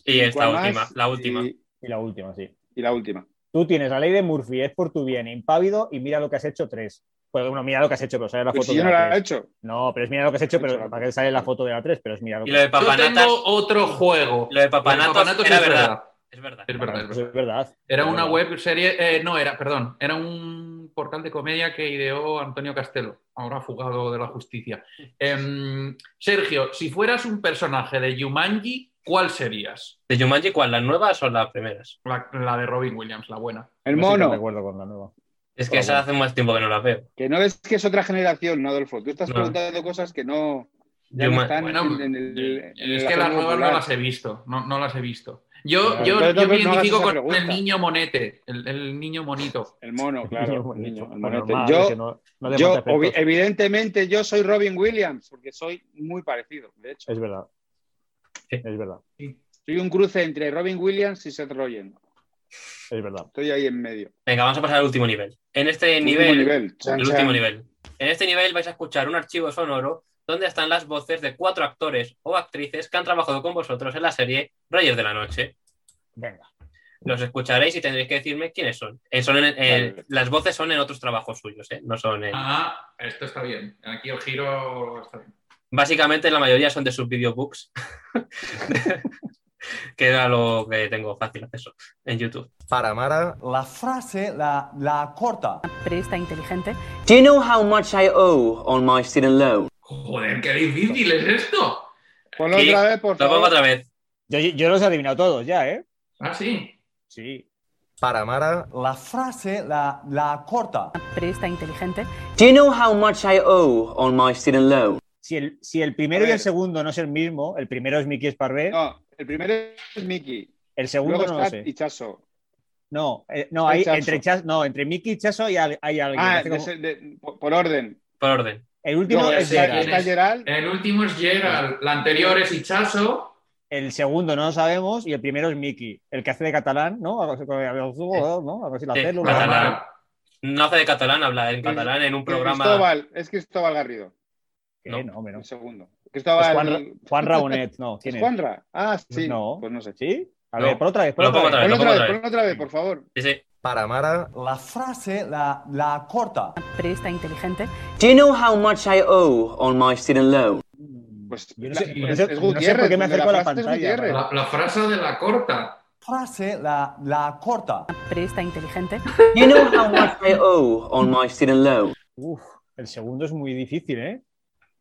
Y esta última, la última. Y, Y la última, sí. y la última. Tú tienes la ley de Murphy, es por tu bien, impávido, y mira lo que has hecho tres. Pues bueno, mira lo que has hecho, pero sale la Pues foto si de yo no la la he hecho. No, pero es mira lo que has hecho, pero Hecho. para que sale la foto de la 3, pero es mira lo Y que lo de Yo papanatas tengo otro juego. Lo de Papanatos era es verdad. es verdad. Es verdad, es Pues verdad. es verdad. Era una web serie, eh, no era, perdón, era un portal de comedia que ideó Antonio Castelo, ahora fugado de la justicia. Em, Sergio, si fueras un personaje de Jumanji, ¿cuál serías? ¿De Jumanji cuál? ¿Las nuevas o las primeras? La, la de Robin Williams, la buena. El No mono. recuerdo con la nueva. Es que esa bueno. hace más tiempo que no las veo. Que no ves que es otra generación, ¿no, Adolfo? Tú estás No. preguntando cosas que no, ya están Bueno, en, en el. en es que las nuevas no las he visto, no, no las he visto. Yo, Claro, yo, yo no- me identifico con pregunta. el niño monete, el, el niño monito. El mono, claro. El niño, el monete. normal, yo, no- no yo, evidentemente, yo soy Robin Williams, porque soy muy parecido, de hecho. Es verdad. Sí. Es verdad. Soy un cruce entre Robin Williams y Seth Rogen. Es verdad. Estoy ahí en medio. Venga, vamos a pasar al último nivel. En este Último nivel, nivel. Chan, el chan. último nivel. En este nivel vais a escuchar un archivo sonoro donde están las voces de cuatro actores o actrices que han trabajado con vosotros en la serie Reyes de la Noche. Venga. Los escucharéis y tendréis que decirme quiénes son. Eh, son en- Vale. Las voces son en otros trabajos suyos, ¿eh? no son en... Ah, esto está bien. Aquí el giro está bien. Básicamente la mayoría son de sus videobooks, que era lo que tengo fácil acceso en YouTube. Para Mara, La frase la, la corta. Periodista inteligente. Do you know how much I owe on my student loan? Joder, qué difícil es esto. Ponlo Sí, otra vez, por Lo pongo favor. otra vez. Yo, yo los he adivinado todos ya, ¿eh? Ah, sí. Sí. Para Mara, la frase, la, la corta. Periodista inteligente. Do you know how much I owe on my student loan? Si el, si el primero y el segundo no es el mismo, el primero es Mickey Sparvé, No, el primero es Mickey. el segundo Luego no lo está sé. Ichazo. No, eh, no, hay, Chaso. entre Chas- no, entre Mickey y Chaso hay, hay alguien. Ah, de de- por orden. Por orden. el último es Gerard. está. Gerald. El último es Gerald, la anterior es Ichazo. El segundo no lo sabemos y el primero es Mickey, el que hace de catalán, ¿no? Algo así, ¿no? Así, la Sí, célula. catalán. Para- No hace de catalán, habla en catalán en un programa. Cristóbal, es Cristóbal Garrido. ¿Qué? No. No, hombre, no. El segundo. Es Cristóbal. Juan, Ra- Juan Rabonet, no. ¿Es ¿Quién es? Juanra? Ah, sí. No. Pues no sé. ¿Sí? A No. ver, por otra vez, por otra vez. otra vez. Ponlo otra vez, otra vez. ponlo otra vez, por favor. Sí, sí. Para Mara, la frase, la, la corta. Periodista inteligente. Do you know how much I owe on my student loan? Pues Yo no la- sé, Sí, no es, es no sé por qué me acerco a la frase es pantalla. La, la frase de la corta. Frase, la, la corta. Periodista inteligente. Do you know how much I owe on my student loan? Uf, el segundo es muy difícil, ¿eh?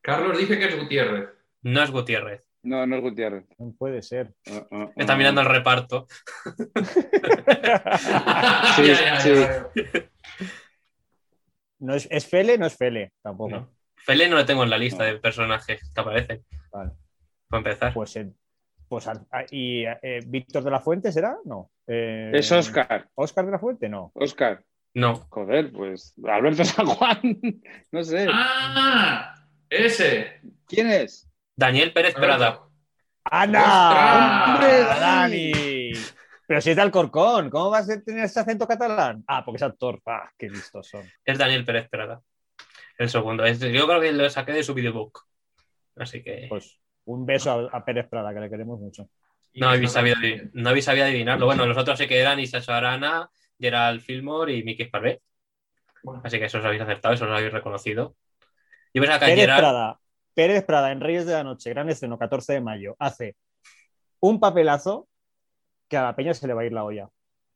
Carlos dice que es Gutiérrez. No es Gutiérrez. No, no es Gutiérrez. No puede ser. Ah, ah, Está ah. mirando el reparto. Sí, Ya, ya, sí. No es, ¿Es Fele? No es Fele, tampoco. No. Fele no le tengo en la lista de personajes que aparecen. Vale. Para empezar. Pues, eh, pues ¿y eh, Víctor de la Fuente será? No. Eh, Es Oscar. ¿Oscar de la Fuente? No. Oscar. No. Joder, pues Alberto San Juan. No sé. ¡Ah! Ese. ¿Quién es? Daniel Pérez Prada. ¡Ana! ¡Ostras! ¡Hombre, Dani! Pero si es de Alcorcón, ¿cómo vas a tener ese acento catalán? Ah, porque es actor. ¡Ah, qué listos son! Es Daniel Pérez Prada. El segundo. Yo creo que lo saqué de su videobook. Así que Pues un beso a, a Pérez Prada, que le queremos mucho. no habéis sabido, no habéis sabido adivinarlo. Bueno, los otros sí que eran Isacho Arana, Gerald Fillmore y Mickey Sparvé. Bueno. Así que eso os habéis acertado, eso os habéis reconocido. Yo pensaba que Pérez. Prada, Pérez Prada en Reyes de la Noche, gran estreno, 14 de mayo, hace un papelazo que a la peña se le va a ir la olla.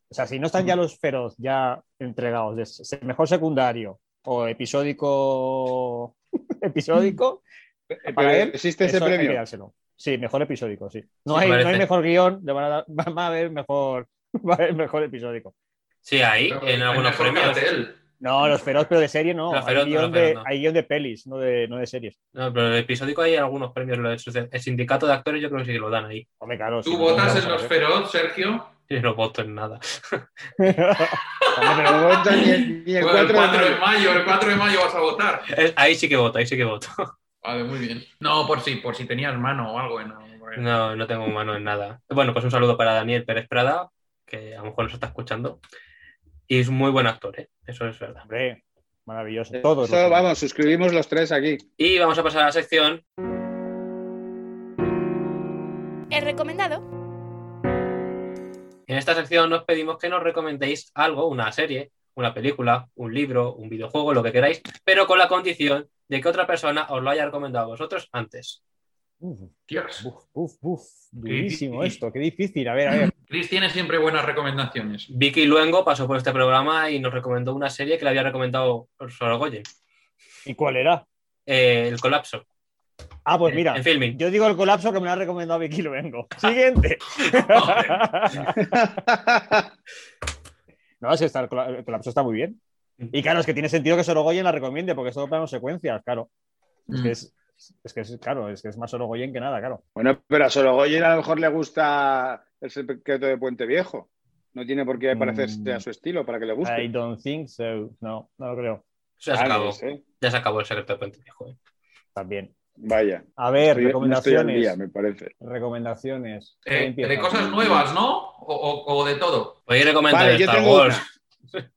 O sea, si no están ya los feroz ya entregados de mejor secundario o episódico episódico, para Pero él, ¿Existe ese premio? Sí, mejor episódico, sí. No, Sí, hay, no parece. hay mejor guion, le van a, dar- va a haber mejor, va a haber mejor episódico. Sí, ahí, en algunos premios. cartel. No, los feroz, pero de serie no. Los hay, feroz no, guion los de, no. hay guion de pelis, no de, no de series. No, pero el episódico hay algunos premios. lo de- El sindicato de actores yo creo que sí que lo dan ahí. Hombre, claro. ¿Tú sí, votas en los feroz, Sergio? Yo no voto en nada. Pero No vota ni el, ni el Pues 4 el de 4 de mayo. mayo, el 4 de mayo vas a votar. Eh, Ahí sí que voto, ahí sí que voto. Vale, muy bien. No, por si, por si tenías mano o algo. No, No, no tengo mano en nada. Bueno, pues un saludo para Daniel Pérez Prada, que a lo mejor nos está escuchando. Y es muy buen actor, ¿eh? eso es verdad. Hombre, maravilloso. Todos. Eso, los- vamos, suscribimos los tres aquí. Y vamos a pasar a la sección. El recomendado. En esta sección nos pedimos que nos recomendéis algo, una serie, una película, un libro, un videojuego, lo que queráis, pero con la condición de que otra persona os lo haya recomendado a vosotros antes. Uf, Dios. uf, uf, uf. Durísimo Qué- esto, qué difícil. A ver, a ver. Chris tiene siempre buenas recomendaciones. Vicky Luengo pasó por este programa y nos recomendó una serie que le había recomendado Sorogoyen, ¿Y cuál era? eh, El colapso. Ah, pues mira, En filming. yo digo el colapso que me lo ha recomendado Vicky Luengo. Siguiente. no, es que está, el cola- el colapso está muy bien. Y claro, es que tiene sentido que Sorogoyen la recomiende, porque es todo plano secuencias, claro. Es que Mm. es, es que es, claro, es que es más Sorogoyen que nada, claro. Bueno, pero a Sorogoyen a lo mejor le gusta el secreto de Puente Viejo. No tiene por qué parecerse Mm. a su estilo para que le I guste. don't think so. No, no lo creo. Ya se Ah, acabó. Ya se acabó el secreto de Puente Viejo. ¿eh? También. Vaya. A ver, Estoy- no estoy al recomendaciones. día, me parece. recomendaciones. ¿Quién Eh, de cosas nuevas, ¿no? O, o- o de todo. Voy a recomendar Vale, Star Wars.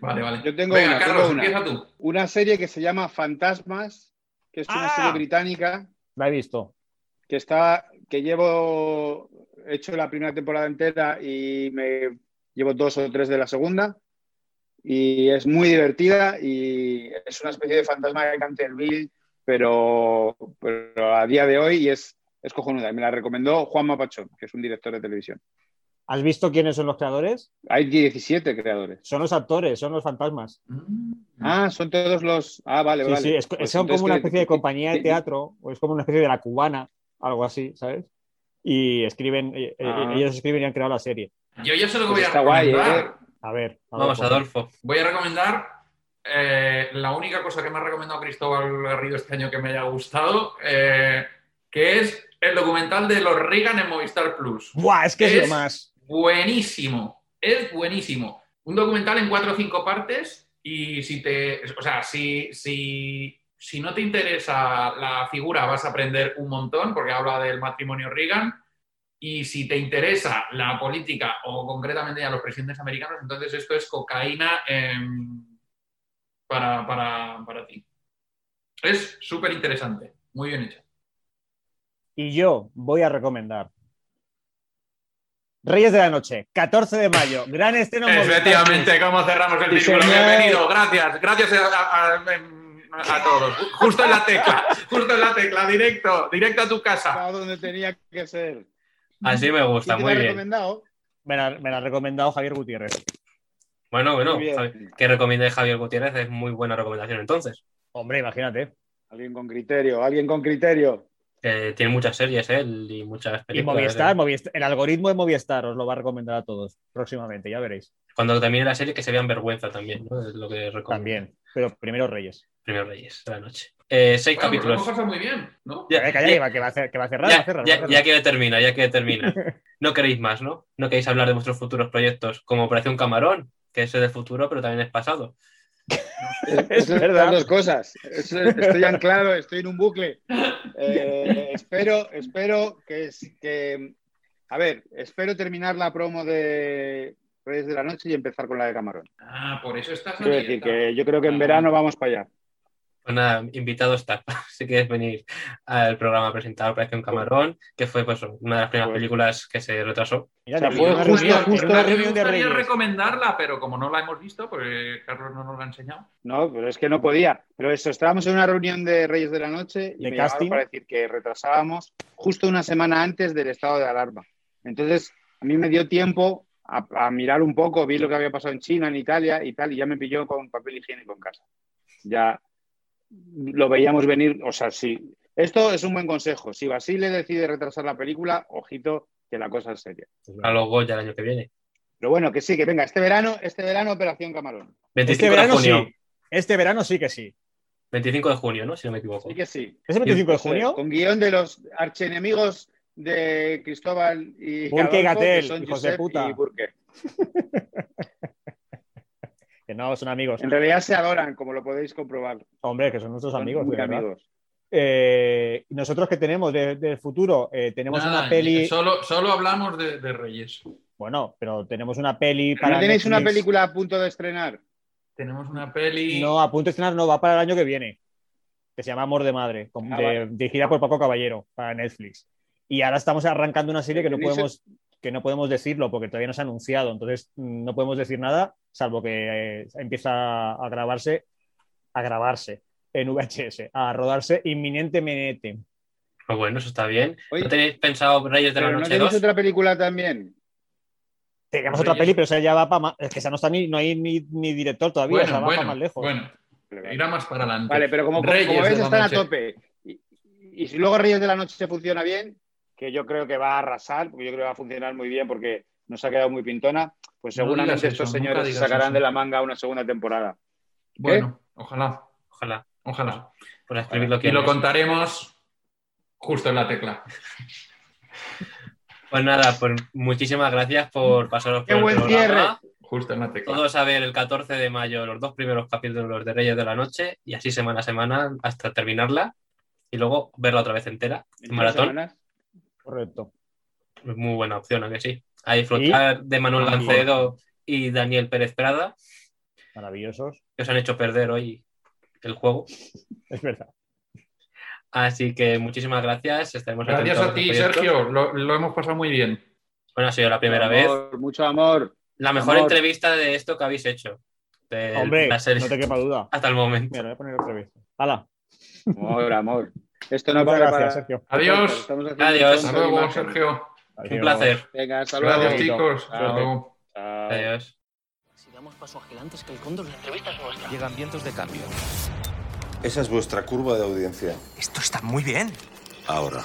Vale, vale. Yo tengo Venga, una, Carlos, tengo una. empieza tú. Una serie que se llama Fantasmas, que es una Ah. serie británica La he visto. que está, que llevo he hecho la primera temporada entera y me llevo dos o tres de la segunda. Y es muy divertida y es una especie de fantasma de Canterville, pero, pero a día de hoy y es, es cojonuda. Y me la recomendó Juan Mapachón, que es un director de televisión. ¿Has visto quiénes son los creadores? Hay 17 creadores. Son los actores, son los fantasmas. Ah, son todos los. Ah, vale, Sí, vale. sí, es, Pues son como que- especie de compañía de teatro, o es como una especie de la cubana, algo así, ¿sabes? y escriben, eh, eh, Ah. ellos escriben y han creado la serie. Yo ya sé lo que Pues voy a está guay, recomendar. ¿eh? A ver, Vamos, Adolfo. Voy a recomendar eh, la única cosa que me ha recomendado Cristóbal Garrido este año que me haya gustado, eh, que es el documental de los Reagan en Movistar Plus. ¡Buah! Es que es, Es- lo más. Buenísimo, es buenísimo. Un documental en cuatro o cinco partes y si te, o sea, si, si, si no te interesa la figura vas a aprender un montón porque habla del matrimonio Reagan y si te interesa la política o concretamente ya los presidentes americanos, entonces esto es cocaína em, para, para, para ti. Es súper interesante, muy bien hecho. Y yo voy a recomendar Reyes de la Noche, 14 de mayo, gran estreno. Efectivamente, ¿cómo cerramos el señor. Bienvenido, gracias, gracias a, a- a- a todos. Justo en la tecla, justo en la tecla, directo, directo a tu casa. Donde tenía que ser. Así me gusta, ¿Quién te muy lo ha bien. recomendado? Me la, me la ha recomendado Javier Gutiérrez. Bueno, bueno, que recomiende Javier Gutiérrez es muy buena recomendación entonces. Hombre, imagínate. Alguien con criterio, alguien con criterio. Que tiene muchas series él y muchas Y películas. Movistar, Movistar, el algoritmo de Movistar os lo va a recomendar a todos próximamente, ya veréis. Cuando termine la serie que se vean vergüenza también, ¿no? Es lo que recomiendo. También. Pero primero Reyes. Primero Reyes de la noche. Eh, seis Bueno, pues lo capítulos. pasado muy bien, ¿no? Ya, Calla, calla, ya- que va- que va a hacer- que va a cerrar, ya- va a cerrar, ya- va a cerrar. ya que termina, ya que termina. No queréis más, ¿no? No queréis hablar de vuestros futuros proyectos como Operación Camarón, que es del futuro, pero también es pasado. Es verdad. Las dos cosas. Estoy anclado, estoy en un bucle. Eh, espero, espero que, es- que. A ver, espero terminar la promo de Reyes de la Noche y empezar con la de Camarón. Ah, por eso estás Quiero decir que yo creo que en verano vamos para allá. Pues nada, invitado está. Si quieres venir al programa a presentar Operación Camarón, que fue pues, una de las primeras Pues- películas que se retrasó. Mira, O sea, fue justo- justo- una de gustaría Reyes. recomendarla, pero como no la hemos visto, porque Carlos no nos la ha enseñado. No, pero es que no podía. Pero eso, estábamos en una reunión de Reyes de la Noche y ¿De me casting? para decir que retrasábamos justo una semana antes del estado de alarma. Entonces, a mí me dio tiempo a, a mirar un poco, vi lo que había pasado en China, en Italia y tal, y ya me pilló con papel higiénico en casa. Ya lo veíamos venir, o sea, sí. Esto es un buen consejo. Si Basile decide retrasar la película, ojito, que la cosa es seria. A los Goya el año que viene. Pero bueno, que sí, que venga, este verano, este verano, Operación Camarón. 25 Este de verano junio. sí. Este verano sí que sí. 25 de junio, ¿no? Si no me equivoco. Sí que sí. ¿Es el 25 de junio? Con guion de los archienemigos de Cristóbal y Burke Gatel, que son hijos de Josep puta. y Burke. Que no, son amigos. En realidad se adoran, como lo podéis comprobar. Hombre, que son nuestros Son amigos, muy de amigos. Eh, nosotros que tenemos de- del futuro, eh, tenemos Nada, una peli. Solo, solo hablamos de, de Reyes. Bueno, pero tenemos una peli ¿Pero para. ¿No tenéis una película a punto de estrenar? Tenemos una peli. No, a punto de estrenar, no, va para el año que viene. Que se llama Amor de Madre, con- Ah, de- vale. dirigida por Paco Caballero para Netflix. Y ahora estamos arrancando una serie que no ¿Tenéis podemos, que no podemos decirlo porque todavía no se ha anunciado. Entonces mm, no podemos decir nada, salvo que eh, empieza a grabarse, a grabarse en VHS, a rodarse inminentemente. Pues bueno, eso está bien. Oye, ¿No tenéis pensado Reyes de la ¿Pero no Noche tenéis 2? otra película también? Tenemos otra peli, pero esa ya va para más. Es que esa no está ni, no hay ni, ni director todavía, esa bueno, va para bueno, más lejos. bueno, irá más para adelante. Vale, pero como, como Reyes ves, de la están Noche. a tope. Y, y si luego Reyes de la Noche funciona bien, que yo creo que va a arrasar, porque yo creo que va a funcionar muy bien porque nos ha quedado muy pintona, pues seguramente estos eso, señores sacarán eso. de la manga una segunda temporada. Bueno, ojalá, Ojalá. ojalá. Pues a escribir lo que Y lo contaremos justo en la tecla. Pues nada, pues muchísimas gracias por pasaros ¡Qué por el buen programa. Justo en la tecla. Todos a ver el 14 de mayo los dos primeros capítulos de Reyes de la Noche y así semana a semana hasta terminarla y luego verla otra vez entera en ¿En tres maratón. semanas? Correcto. Es muy buena opción, ¿a que sí? A disfrutar de Manuel Gancedo y Daniel Pérez Prada, Maravillosos. que os han hecho perder hoy el juego. Es verdad. Así que muchísimas gracias. Estaremos Gracias a ti. Sergio. Lo, lo hemos pasado muy bien. Bueno, ha sido la primera vez. Mucho amor. La mejor amor. entrevista de esto que habéis hecho. De Hombre, la serie no te quepa duda. hasta el momento. Mira, voy a poner otra vez. ¡Hala! Amor, amor. Esto no para gracias, para- Sergio. Adiós. Adiós. Hasta luego. Sergio. Un Adiós. placer. Venga, hasta luego. Gracias, chicos. Hasta Chao. luego. Adiós. Si damos paso agilantes que el cóndor la entrevista es nuestra. Llegan vientos de cambio. Esa es vuestra curva de audiencia. Esto está muy bien. Ahora.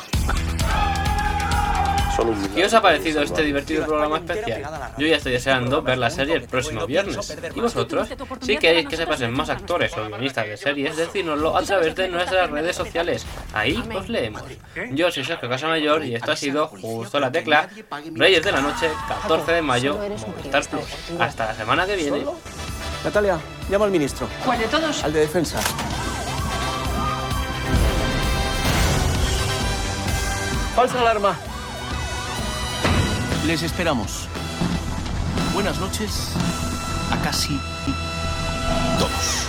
Solo un ¿Qué os ha parecido este divertido programa especial? Yo ya estoy deseando ver la serie el próximo viernes. ¿Y vosotros? Si queréis que se pasen más actores o guionistas de series, decídnoslo a través de nuestras redes sociales. Ahí os leemos. Yo soy Sergio Casamayor y esto ha sido Justo la Tecla, Reyes de la Noche, 14 de mayo, Movistar Plus. Hasta la semana que viene. Natalia, llama al ministro. ¿Cuál de todos? Al de defensa. Falsa alarma. Les esperamos. Buenas noches a casi todos.